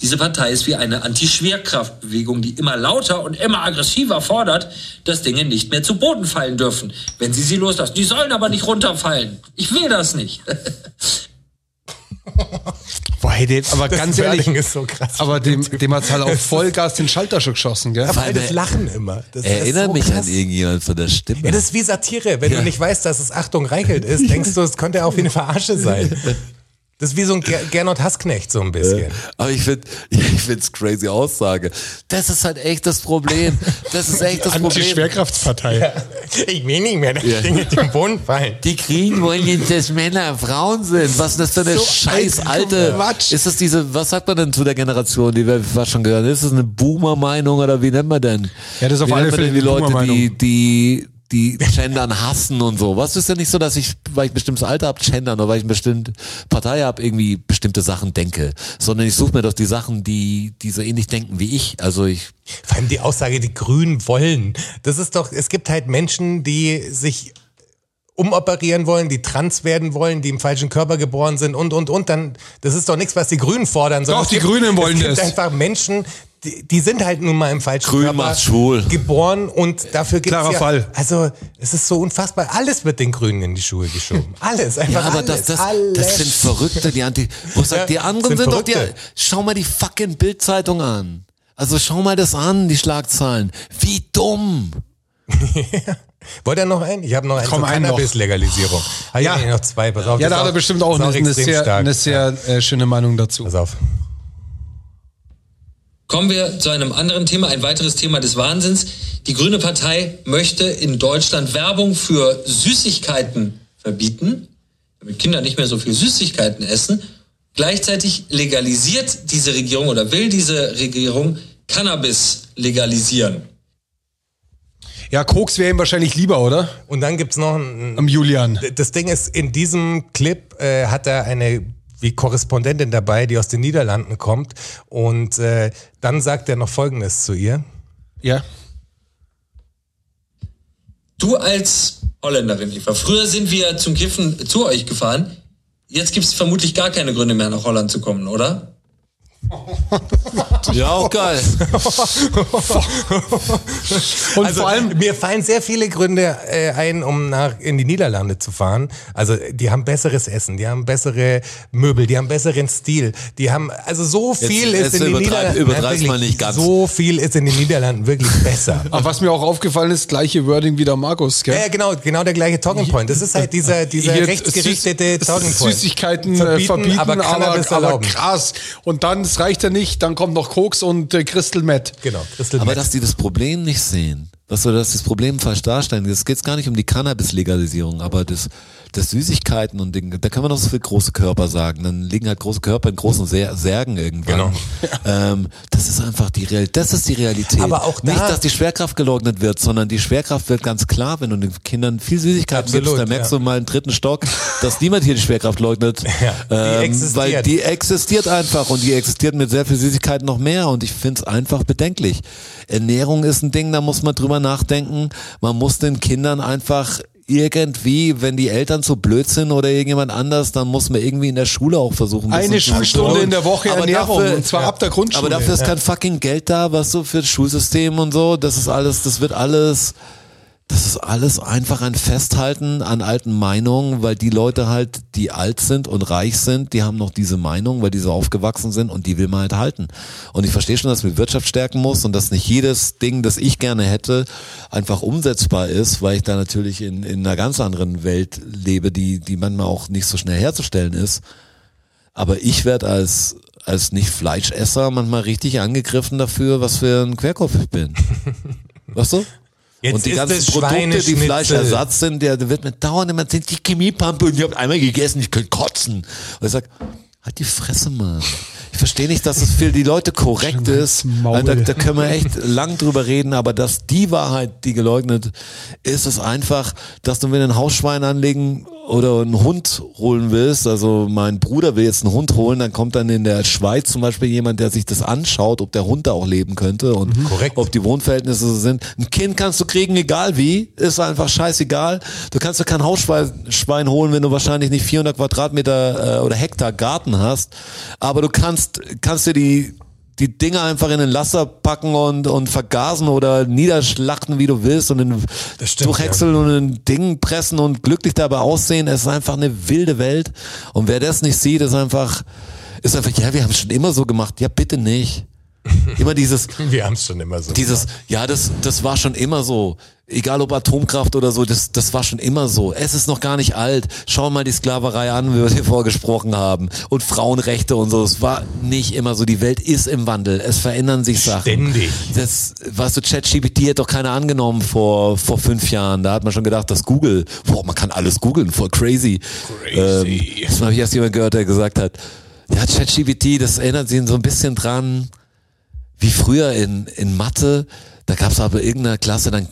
Diese Partei ist wie eine Anti-Schwerkraftbewegung, die immer lauter und immer aggressiver fordert, dass Dinge nicht mehr zu Boden fallen dürfen, wenn sie sie loslassen. Die sollen aber nicht runterfallen. Ich will das nicht. Den, aber Das ganz Wording ehrlich, ist so krass. aber dem, dem hat's halt auf Vollgas den Schalter schon geschossen, gell? Aber das Lachen immer. Das Erinnert ist so mich krass. an irgendjemand von der Stimme. Ja, das ist wie Satire. Wenn du nicht weißt, dass es Achtung Reichelt ist, denkst du, es könnte auch wie eine Verarsche sein. Das ist wie so ein Ger Gernot Hassknecht so ein bisschen. Aber ich finde, ich find's crazy Aussage. Das ist halt echt das Problem. Das ist echt das Problem. Anti-Schwerkraftspartei. Ich will nicht mehr, dass Ja. Dinge zum Boden fallen. Die Kriegen wollen jetzt, dass Männer Frauen sind. Was ist das für eine So scheiß ein alte, Quatsch. ist das diese, was sagt man denn zu der Generation, die wir fast schon gehört haben? Ist das eine Boomer-Meinung oder wie nennt man denn? Ja, das ist auf wie alle Fälle die eine Leute, die, die, die gendern hassen und so. Was ist ja nicht so, dass ich, weil ich ein bestimmtes Alter hab, gendern oder weil ich eine bestimmte Partei hab, irgendwie bestimmte Sachen denke. Sondern ich suche mir doch die Sachen, die, die so ähnlich denken wie ich. Also ich, Vor allem die Aussage, die Grünen wollen. Das ist doch, es gibt halt Menschen, die sich umoperieren wollen, die trans werden wollen, die im falschen Körper geboren sind und, und, und, dann, das ist doch nichts, was die Grünen fordern. sondern Doch, es die gibt- Grünen wollen es gibt das. einfach Menschen, die, die sind halt nun mal im falschen Grün Körper macht schwul. geboren und dafür gibt's Klarer ja, Fall. Also, es ist so unfassbar. Alles wird den Grünen in die Schuhe geschoben. Alles, einfach Ja, aber alles. das, das, alles. das sind Verrückte, die Anti. Wo sagt, Ja, die anderen sind sind, doch die. Schau mal die fucking Bildzeitung an. Also schau mal das an, die Schlagzeilen. Wie dumm. Wollt ihr noch einen? Ich habe noch einen Komm, zur. Cannabis-Legalisierung. Ah, ja, Ja. noch zwei. Pass auf. Ja, da hat er bestimmt auch eine, eine sehr, eine sehr äh, schöne Meinung dazu. Pass auf. Kommen wir zu einem anderen Thema, ein weiteres Thema des Wahnsinns. Die Grüne Partei möchte in Deutschland Werbung für Süßigkeiten verbieten, damit Kinder nicht mehr so viel Süßigkeiten essen. Gleichzeitig legalisiert diese Regierung oder will diese Regierung Cannabis legalisieren. Ja, Koks wäre ihm wahrscheinlich lieber, oder? Und dann gibt's noch ein, Am Julian. Das Ding ist, in diesem Clip äh, hat er eine wie Korrespondentin dabei, die aus den Niederlanden kommt. Und äh, dann sagt er noch Folgendes zu ihr. Ja. Du als Holländerin, Eva, früher sind wir zum Kiffen zu euch gefahren. Jetzt gibt es vermutlich gar keine Gründe mehr, nach Holland zu kommen, oder? Ja, auch geil. Und also, vor allem, mir fallen sehr viele Gründe äh, ein, um nach in die Niederlande zu fahren. Also die haben besseres Essen, die haben bessere Möbel, die haben besseren Stil, die haben also so viel jetzt ist in den übertreib- Niederlanden wirklich, mal nicht ganz. So viel ist in den Niederlanden wirklich besser. ach, was mir auch aufgefallen ist, gleiche Wording wie der Markus, gell? Ja, ja, genau, genau der gleiche Talking Point. Das ist halt dieser, dieser Hier rechtsgerichtete Süß- Talking Point. Süßigkeiten äh, Verbieten, verbieten, aber aber, aber, krass. Und dann, das reicht ja nicht, dann kommt noch Koks und äh, Crystal Meth. Genau, Crystal Aber Meth. dass die das Problem nicht sehen, dass wir das, das Problem falsch darstellen, es geht gar nicht um die Cannabis-Legalisierung, aber das, das Süßigkeiten und Dinge, da kann man doch so viel große Körper sagen, dann liegen halt große Körper in großen Sär Särgen irgendwann. Genau. Ähm, das ist einfach die Realität, das ist die Realität. Aber auch da- nicht, dass die Schwerkraft geleugnet wird, sondern die Schwerkraft wird ganz klar, wenn du den Kindern viel Süßigkeiten Absolut, gibst, dann merkst ja. du mal im dritten Stock, dass niemand hier die Schwerkraft leugnet, Ja, die ähm, existiert. weil die existiert einfach und die existiert mit sehr viel Süßigkeiten noch mehr und ich finde es einfach bedenklich. Ernährung ist ein Ding, da muss man drüber nachdenken. Man muss den Kindern einfach irgendwie, wenn die Eltern so blöd sind oder irgendjemand anders, dann muss man irgendwie in der Schule auch versuchen. ein Eine zu Schulstunde in der Woche Aber Ernährung, dafür- und zwar ab der Grundschule. Aber dafür ist kein fucking Geld da, was so für das Schulsystem und so. Das ist alles, das wird alles, das ist alles einfach ein Festhalten an alten Meinungen, weil die Leute halt, die alt sind und reich sind, die haben noch diese Meinung, weil die so aufgewachsen sind und die will man halt halten. Und ich verstehe schon, dass man Wirtschaft stärken muss und dass nicht jedes Ding, das ich gerne hätte, einfach umsetzbar ist, weil ich da natürlich in, in einer ganz anderen Welt lebe, die, die manchmal auch nicht so schnell herzustellen ist. Aber ich werde als, als Nicht-Fleischesser manchmal richtig angegriffen dafür, was für ein Querkopf ich bin. weißt du? Jetzt und die ganzen Produkte, die. Fleischersatz sind, der, der wird mir dauernd immer erzählt, die Chemiepampe und ich habe einmal gegessen, ich könnte kotzen. Und ich sag, halt die Fresse, Mann. Ich verstehe nicht, dass es für die Leute korrekt ist. Da, da können wir echt lang drüber reden, aber dass die Wahrheit, die geleugnet ist, ist einfach, dass du, du ein Hausschwein anlegen oder einen Hund holen willst, also mein Bruder will jetzt einen Hund holen, dann kommt dann in der Schweiz zum Beispiel jemand, der sich das anschaut, ob der Hund da auch leben könnte und Korrekt. ob die Wohnverhältnisse so sind. Ein Kind kannst du kriegen, egal wie, ist einfach scheißegal. Du kannst dir kein Hausschwein Schwein holen, wenn du wahrscheinlich nicht 400 Quadratmeter äh, oder Hektar Garten hast, aber du kannst, kannst dir die die Dinger einfach in den Laster packen und, und vergasen oder niederschlachten, wie du willst und in durchhäckseln und in Dingen pressen und glücklich dabei aussehen. Es ist einfach eine wilde Welt. Und wer das nicht sieht, ist einfach, ist einfach, ja, wir haben es schon immer so gemacht. Ja, bitte nicht. Immer dieses, Wir haben es schon immer so. dieses, ja, das, das war schon immer so. Egal ob Atomkraft oder so, das, das war schon immer so. Es ist noch gar nicht alt. Schau mal die Sklaverei an, wie wir hier vorgesprochen haben. Und Frauenrechte und so. Es war nicht immer so. Die Welt ist im Wandel. Es verändern sich Sachen. Ständig. Das, weißt du, ChatGPT hat doch keiner angenommen vor, vor fünf Jahren. Da hat man schon gedacht, dass Google, boah, man kann alles googeln, voll crazy. Crazy. Ähm, das habe ich erst jemand gehört, der gesagt hat, ja, ChatGPT, das erinnert sie so ein bisschen dran, wie früher in, in Mathe, da gab es aber irgendeiner Klasse dann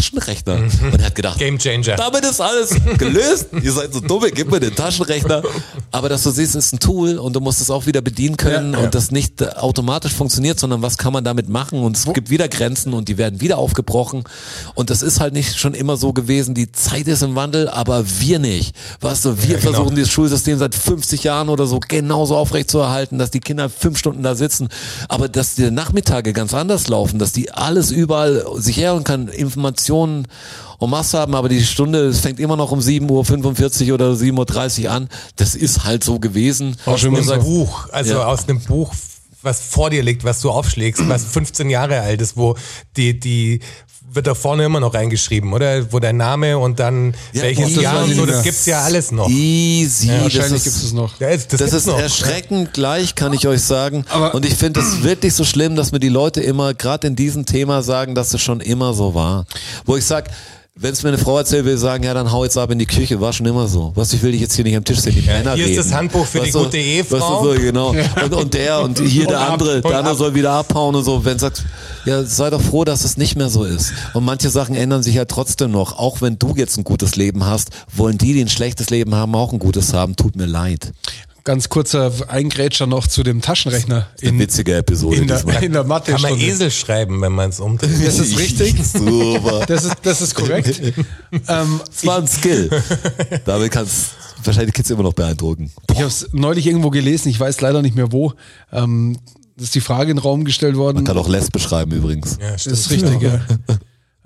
Taschenrechner. Und er hat gedacht, Game Changer. damit ist alles gelöst. Ihr seid so dumme, gib mir den Taschenrechner. Aber dass du siehst, ist ein Tool und du musst es auch wieder bedienen können Ja, ja. und das nicht äh, automatisch funktioniert, sondern was kann man damit machen und es gibt wieder Grenzen und die werden wieder aufgebrochen und das ist halt nicht schon immer so gewesen, die Zeit ist im Wandel, aber wir nicht. Weißt du, wir genau. versuchen dieses Schulsystem seit 50 Jahren oder so genauso aufrecht zu erhalten, dass die Kinder fünf Stunden da sitzen, aber dass die Nachmittage ganz anders laufen, dass die alles überall sich herholen kann, Informationen en masse haben, aber die Stunde, es fängt immer noch um 7.45 Uhr oder 7.30 Uhr an. Das ist halt so gewesen. aus einem. Buch, also Ja. aus einem Buch, was vor dir liegt, was du aufschlägst, was 15 Jahre alt ist, wo die, die wird da vorne immer noch reingeschrieben, oder? Wo dein Name und dann Ja, welches das Jahr und so, das gibt's ja alles noch. Easy. Wahrscheinlich das gibt ist, es noch. Ja, das, Das, ist noch. erschreckend gleich, kann ich euch sagen. Aber- und ich finde es wirklich so schlimm, dass mir die Leute immer, gerade in diesem Thema, sagen, dass es schon immer so war. Wo ich sag, wenn es mir eine Frau erzählt, will ich sagen, ja, dann hau jetzt ab in die Küche, war schon immer so. Was, ich will dich jetzt hier nicht am Tisch sehen, die Männer hier ist reden. das Handbuch für die Weißt du, gute Ehefrau. so, genau. Und, und der und hier der ab, andere, und der andere ab. soll wieder abhauen und so. Wenn sagt, ja, sei doch froh, dass es nicht mehr so ist. Und manche Sachen ändern sich ja trotzdem noch. Auch wenn du jetzt ein gutes Leben hast, wollen die, die ein schlechtes Leben haben, auch ein gutes haben. Tut mir leid. Ganz kurzer Eingrätscher noch zu dem Taschenrechner Eine in, witzige Episode in, der, in der Mathe. Kann man Esel schreiben, wenn man es umdreht. Das ist richtig. Super. Das ist, das ist korrekt. ähm, Das war ein Skill. Damit kannst wahrscheinlich Kids immer noch beeindrucken. ich habe es neulich irgendwo gelesen, ich weiß leider nicht mehr wo. Ähm, das ist die Frage in den Raum gestellt worden. Man kann auch Les beschreiben übrigens. Ja, Das ist richtig, ja.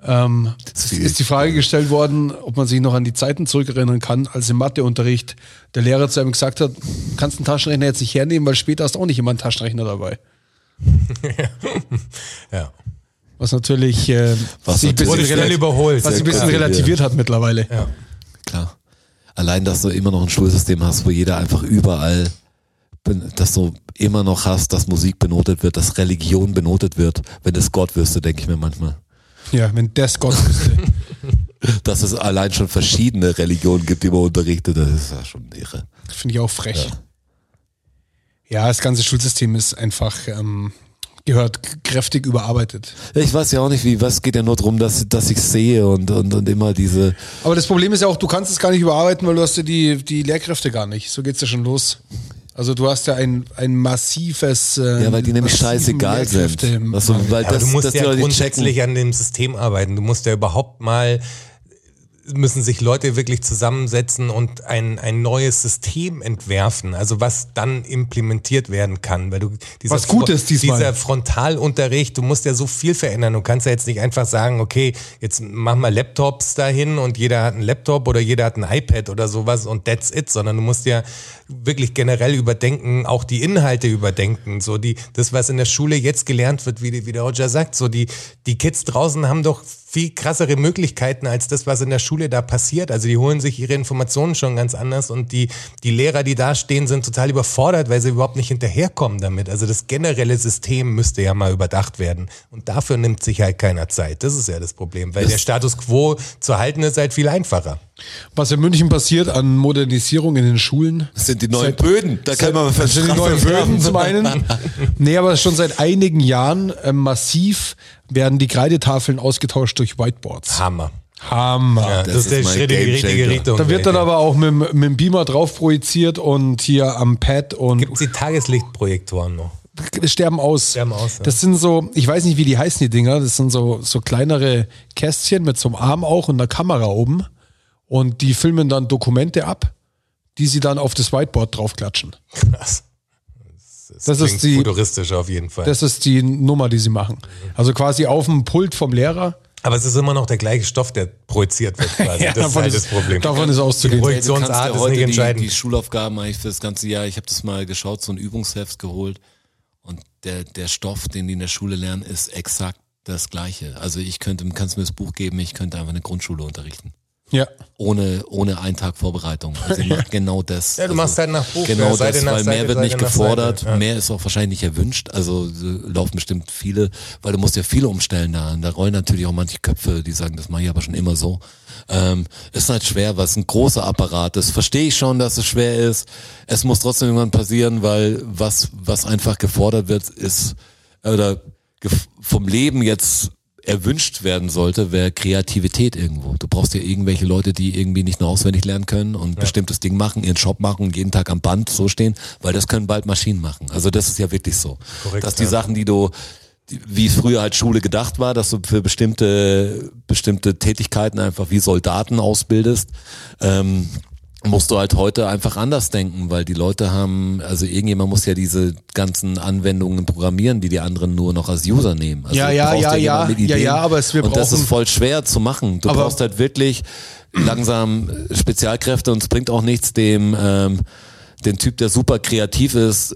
Ähm, es ist die Frage gestellt worden, ob man sich noch an die Zeiten zurückerinnern kann, als im Matheunterricht der Lehrer zu einem gesagt hat, kannst einen Taschenrechner jetzt nicht hernehmen, weil später hast auch nicht immer einen Taschenrechner dabei. Ja. Was natürlich äh, Was sich bisschen, natürlich schnell relati- überholt. was sich ein bisschen relativiert hat mittlerweile. Ja. Klar. Allein, dass du immer noch ein Schulsystem hast, wo jeder einfach überall, dass du immer noch hast, dass Musik benotet wird, dass Religion benotet wird. Wenn das Gott wüsste, denke ich mir manchmal. Ja, wenn das Gott wüsste. Dass es allein schon verschiedene Religionen gibt, die man unterrichtet, das ist ja schon irre. Finde ich auch frech. Ja. das ganze Schulsystem ist einfach, ähm, gehört kräftig überarbeitet. Ich weiß ja auch nicht, wie, was geht ja nur darum, dass, dass ich sehe und, und, und immer diese, Aber das Problem ist ja auch, du kannst es gar nicht überarbeiten, weil du hast ja die, die Lehrkräfte gar nicht. So geht's ja schon los. Also du hast ja ein, ein massives äh, ja, weil die nämlich scheißegal sind. Du, weil Aber das, du musst die ja grundsätzlich an dem System arbeiten. Du musst ja überhaupt mal müssen sich Leute wirklich zusammensetzen und ein, ein neues System entwerfen, also was dann implementiert werden kann. Weil du dieser Was gut ist diesmal. Dieser Frontalunterricht, du musst ja so viel verändern. Du kannst ja jetzt nicht einfach sagen, okay, jetzt mach mal Laptops dahin und jeder hat einen Laptop oder jeder hat ein iPad oder sowas und that's it, sondern du musst ja wirklich generell überdenken, auch die Inhalte überdenken, so die, das, was in der Schule jetzt gelernt wird, wie, wie der Roger sagt, so die, die Kids draußen haben doch viel krassere Möglichkeiten als das, was in der Schule da passiert. Also die holen sich ihre Informationen schon ganz anders und die, die Lehrer, die da stehen, sind total überfordert, weil sie überhaupt nicht hinterherkommen damit. Also das generelle System müsste ja mal überdacht werden. Und dafür nimmt sich halt keiner Zeit. Das ist ja das Problem, weil der Status quo zu halten ist halt viel einfacher. Was in München passiert an Modernisierung in den Schulen. Das sind die neuen Seit- Böden. Da kann man Das sind die neuen Böden zum einen. Nee, aber schon seit einigen Jahren äh, massiv werden die Kreidetafeln ausgetauscht durch Whiteboards. Hammer. Hammer. Ja, das das, ist der Schritt in die richtige. Richtung. Da wird dann aber auch mit, dem- mit dem Beamer drauf projiziert und hier am Pad und Gibt's die Tageslichtprojektoren noch? sterben aus. Sterben aus, ja. Das sind so, ich weiß nicht, wie die heißen, die Dinger. Das sind so, so kleinere Kästchen mit so einem Arm auch und einer Kamera oben. Und die filmen dann Dokumente ab, die sie dann auf das Whiteboard draufklatschen. Krass. Das Klingt ist die, futuristisch auf jeden Fall. das ist die Nummer, die sie machen. Also quasi auf dem Pult vom Lehrer. aber es ist immer noch der gleiche Stoff, der projiziert wird quasi. Ja, das ist davon halt ist- das Problem. davon ist auszugehen. Die Projektionsart ja ist nicht die, entscheidend. die Schulaufgaben eigentlich für das ganze Jahr. Ich habe das mal geschaut, so ein Übungsheft geholt und der, der Stoff, den die in der Schule lernen, ist exakt das gleiche. Also ich könnte, kannst mir das Buch geben, ich könnte einfach eine Grundschule unterrichten. Ja. Ohne, ohne einen Tag Vorbereitung. Also mach genau das. Ja, du also, machst halt nach Buch, Genau ja, Seite das, weil Seite, mehr wird Seite nicht gefordert, ja. mehr ist auch wahrscheinlich nicht erwünscht. Also äh, laufen bestimmt viele, weil du musst ja viele umstellen da. Da rollen natürlich auch manche Köpfe, die sagen, das mache ich aber schon immer so. Ähm, ist halt schwer, weil es ein großer Apparat ist. Verstehe ich schon, dass es schwer ist. Es muss trotzdem irgendwann passieren, weil was, was einfach gefordert wird, ist, oder vom Leben jetzt erwünscht werden sollte, wäre Kreativität irgendwo. Du brauchst ja irgendwelche Leute, die irgendwie nicht nur auswendig lernen können und bestimmtes Ding machen, ihren Job machen und jeden Tag am Band so stehen, weil das können bald Maschinen machen. Also das ist ja wirklich so. Korrekt, dass die ja. Sachen, die du wie es früher halt Schule gedacht war, dass du für bestimmte bestimmte Tätigkeiten einfach wie Soldaten ausbildest, ähm, musst du halt heute einfach anders denken, weil die Leute haben, also irgendjemand muss ja diese ganzen Anwendungen programmieren, die die anderen nur noch als User nehmen. Also Ja, ja, ja, ja, ja, ja, aber es- wir Und das brauchen- ist voll schwer zu machen. Du brauchst halt wirklich langsam Spezialkräfte und es bringt auch nichts dem, ähm, den Typ, der super kreativ ist,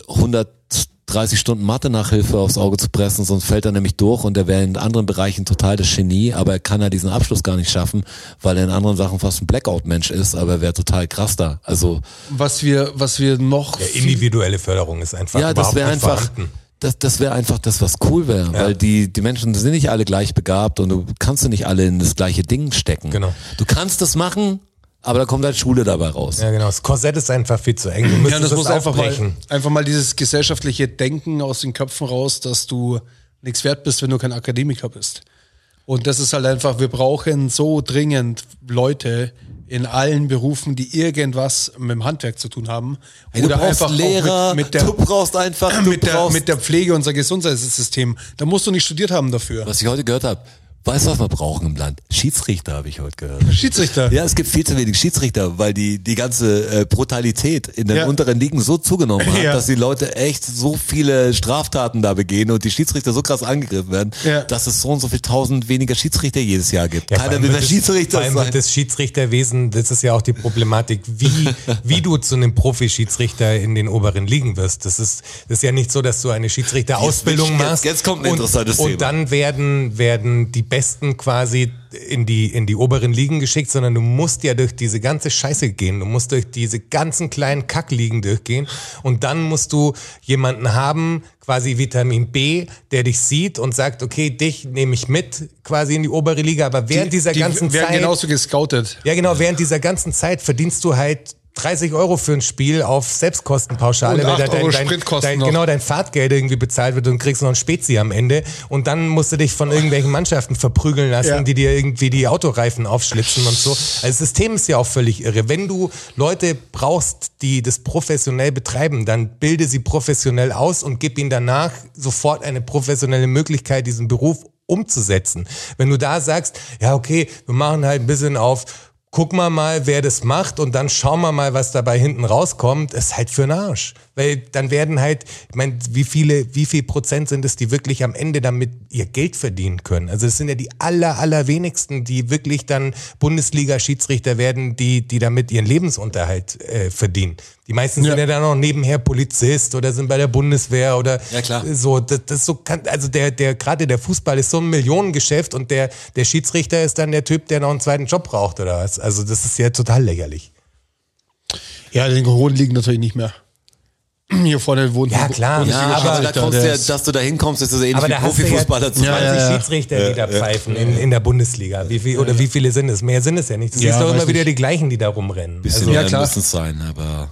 130 Stunden Mathe-Nachhilfe aufs Auge zu pressen, sonst fällt er nämlich durch und er wäre in anderen Bereichen total das Genie, aber er kann ja diesen Abschluss gar nicht schaffen, weil er in anderen Sachen fast ein Blackout-Mensch ist, aber er wäre total krass da. Also Was wir, was wir noch Ja, individuelle Förderung ist einfach ja, das wäre einfach, vorhanden. das, das wäre einfach das, was cool wäre, weil die, die Menschen sind nicht alle gleich begabt und du kannst du nicht alle in das gleiche Ding stecken. Genau. Du kannst das machen, aber da kommt halt Schule dabei raus. Ja, genau. Das Korsett ist einfach viel zu eng. Du müsstest Ja, das es muss einfach mal, aufbrechen. einfach mal dieses gesellschaftliche Denken aus den Köpfen raus, dass du nichts wert bist, wenn du kein Akademiker bist. Und das ist halt einfach, wir brauchen so dringend Leute in allen Berufen, die irgendwas mit dem Handwerk zu tun haben. Hey, du brauchst auch Lehrer, mit, mit der, du brauchst einfach, du mit, der, brauchst, mit der Pflege unser Gesundheitssystem. Da musst du nicht studiert haben dafür. was ich heute gehört habe, weißt du, was wir brauchen im Land? Schiedsrichter habe ich heute gehört. Schiedsrichter. Ja, es gibt viel zu wenig Schiedsrichter, weil die, die ganze äh, Brutalität in den Ja. unteren Ligen so zugenommen hat, Ja. dass die Leute echt so viele Straftaten da begehen und die Schiedsrichter so krass angegriffen werden, Ja. dass es so und so viel tausend weniger Schiedsrichter jedes Jahr gibt. Keiner allem will mehr Schiedsrichter allem sein. wird das Schiedsrichterwesen, das ist ja auch die Problematik, wie, wie du zu einem Profi-Schiedsrichter in den oberen Ligen wirst. Das ist, das ist ja nicht so, dass du eine Schiedsrichterausbildung Jetzt- machst. jetzt kommt ein und, interessantes Thema. Und dann werden, werden die Besten quasi in die, in die oberen Ligen geschickt, sondern du musst ja durch diese ganze Scheiße gehen. Du musst durch diese ganzen kleinen Kackligen durchgehen und dann musst du jemanden haben, quasi Vitamin B, der dich sieht und sagt, okay, dich nehme ich mit quasi in die obere Liga, aber während dieser die ganzen werden Zeit genauso gescoutet. ja, genau, während dieser ganzen Zeit verdienst du halt 30 Euro für ein Spiel auf Selbstkostenpauschale, weil 8 da dein, dein, dein, genau dein Fahrtgeld irgendwie bezahlt wird und kriegst noch ein Spezi am Ende und dann musst du dich von irgendwelchen Mannschaften verprügeln lassen, Ja. die dir irgendwie die Autoreifen aufschlitzen und so. Also das System ist ja auch völlig irre. Wenn du Leute brauchst, die das professionell betreiben, dann bilde sie professionell aus und gib ihnen danach sofort eine professionelle Möglichkeit, diesen Beruf umzusetzen. Wenn du da sagst, ja okay, wir machen halt ein bisschen auf guck mal mal, wer das macht und dann schauen wir mal, was dabei hinten rauskommt, ist halt für den Arsch. Weil dann werden halt, ich meine, wie viele, wie viel Prozent sind es, die wirklich am Ende damit ihr Geld verdienen können? Also es sind ja die aller, aller wenigsten, die wirklich dann Bundesliga-Schiedsrichter werden, die, die damit ihren Lebensunterhalt äh, verdienen. Die meisten sind Ja. ja dann auch nebenher Polizist oder sind bei der Bundeswehr oder Ja, klar. so. Das, das so kann, also der, der, gerade der Fußball ist so ein Millionengeschäft und der, der Schiedsrichter ist dann der Typ, der noch einen zweiten Job braucht oder was. Also das ist ja total lächerlich. Ja, den hohen liegen natürlich nicht mehr. Hier vorne wohnt Ja, klar. Ja, aber, da kommst du ja, dass du da hinkommst, ist das ähnlich Aber wie da hast du ja Profifußballer zu 20 Ja, ja, ja. Schiedsrichter, die da pfeifen in, in der Bundesliga. Wie viel, oder wie viele sind es? Mehr sind es ja nicht. Das Ja, ist doch immer wieder nicht. die gleichen, die da rumrennen. bisschen Also, Ja, mehr klar. müssen es sein, aber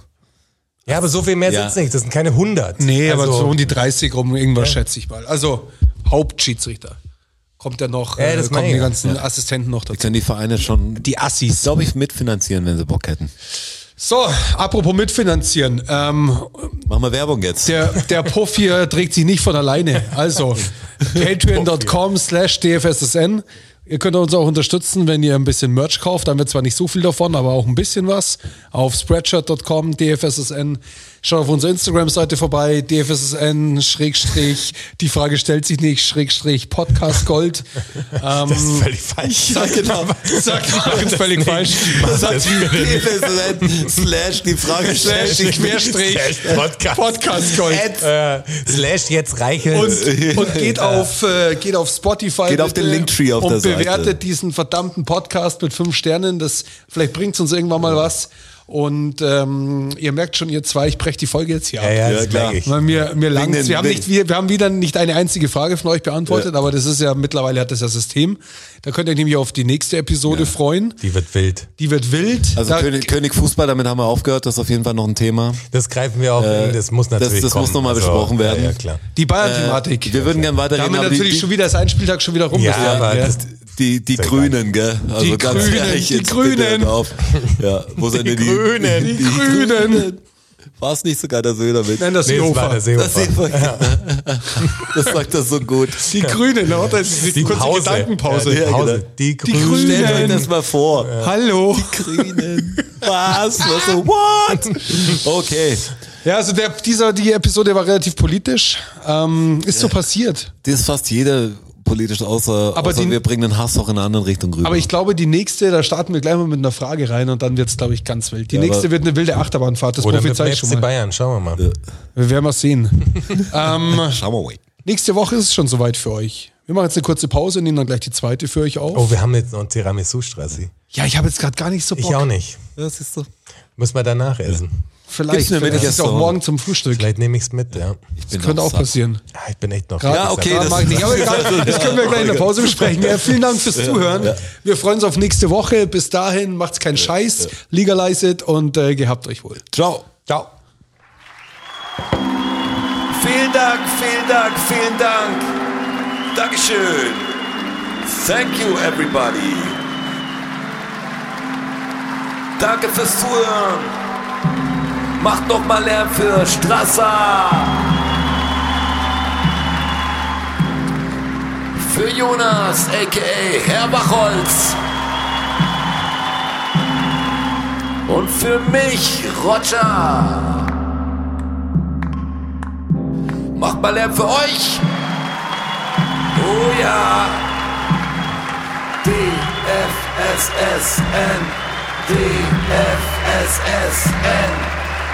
ja, aber so viel mehr Ja. sind es nicht. Das sind keine 100. Nee, aber also, so um die 30 rum, irgendwas schätze ich mal. Also Hauptschiedsrichter. Kommt ja noch, Ja, äh, das kommen die ganzen Assistenten noch dazu. können die Vereine schon, Die Assis. glaube ich, mitfinanzieren, wenn sie Bock hätten. So, apropos mitfinanzieren. Ähm, Machen wir Werbung jetzt. der, der Puff hier trägt sich nicht von alleine. Also, patreon.com slash dfssn. Ihr könnt uns auch unterstützen, wenn ihr ein bisschen Merch kauft. Dann wird zwar nicht so viel davon, aber auch ein bisschen was. Auf spreadshirt.com, dfssn. Schaut auf unserer Instagram-Seite vorbei, dfssn, Schrägstrich, die Frage stellt sich nicht, Schrägstrich, Podcast Gold. Das ist völlig falsch. Ja, genau. sagt man völlig falsch. Sagt wie slash die Frage stellt Slash, Querstrich, Podcast. Gold. Äh, slash jetzt reichelt. und, geht auf äh, geht auf Spotify Geht auf den Linktree auf der Seite. Bewertet diesen verdammten Podcast mit fünf Sternen. Das vielleicht bringt's uns irgendwann mal was Und ähm, ihr merkt schon, ihr zwei, ich breche die Folge jetzt hier ab. Ja, ja, Ja, das klar. ich. Weil mir, mir langt's. wir, haben nicht, wir, wir haben wieder nicht eine einzige Frage von euch beantwortet, aber das ist ja mittlerweile hat das ja System. Da könnt ihr euch nämlich auf die nächste Episode freuen. Die wird wild. Die wird wild. Also da, König, König Fußball, damit haben wir aufgehört, das ist auf jeden Fall noch ein Thema. Das greifen wir auch in, das muss das- natürlich das muss kommen. noch mal besprochen werden. Ja, ja, klar. die Bayern-Thematik. Wir würden gerne da weiterreden, haben wir aber natürlich die, schon wieder, das ein Spieltag schon wieder rum. Ja, aber das- die, die Grünen, gell? Also Die ganz Grünen, ehrlich, die jetzt Grünen. auf. Ja, wo sind denn die Grünen. Die, die Grünen. War es nicht sogar der Söder mit? Nein, das Nee, das war Seehofer. der das, Seehofer. das sagt er so gut. Die Grünen, oder? Das ist die kurze Pause. Gedankenpause. Ja, die Pause. genau. Die Die Grünen. Grünen. Stellt euch das mal vor. Hallo. Grünen. Was? Was so, what? Okay. Ja, also der, dieser, die Episode war relativ politisch. Ähm, ist so passiert. Das ist fast jeder politisch, außer, Aber außer die- wir bringen den Hass auch in eine andere Richtung rüber. Aber ich glaube, die nächste, da starten wir gleich mal mit einer Frage rein und dann wird es, glaube ich, ganz wild. Die Ja, nächste wird eine wilde Achterbahnfahrt, das Oder prophezei ich schon mal. Bayern, schauen wir mal. Wir werden mal sehen. ähm, Schauen wir mal. nächste Woche ist es schon soweit für euch. Wir machen jetzt eine kurze Pause und nehmen dann gleich die zweite für euch auf. Oh, wir haben jetzt noch ein Tiramisu-Strassi. Ja, ich habe jetzt gerade gar nicht so Bock. Ich auch nicht. Ja, siehst du. Müssen wir danach essen. Vielleicht, Gib's mir mit, vielleicht ich ist esse auch morgen zum Frühstück. Vielleicht nehme ich es mit, ja. Das könnte auch satt. passieren. Ah, Ich bin echt noch Ja, okay, Ja, das- mag ich nicht. Aber egal, das können wir gleich in der Pause besprechen. Ja, vielen Dank fürs Zuhören. Wir freuen uns auf nächste Woche. Bis dahin macht's keinen Scheiß, legalize it und äh, gehabt euch wohl. Ciao. Ciao. Vielen Dank, vielen Dank, vielen Dank. Dankeschön. Thank you, everybody. Danke fürs Zuhören. Macht noch mal Lärm für Strasser. Für Jonas, a.k.a. Herr Bachholz. Und für mich, Roger. Macht mal Lärm für euch. Oh ja. DFSSN. DFSSN.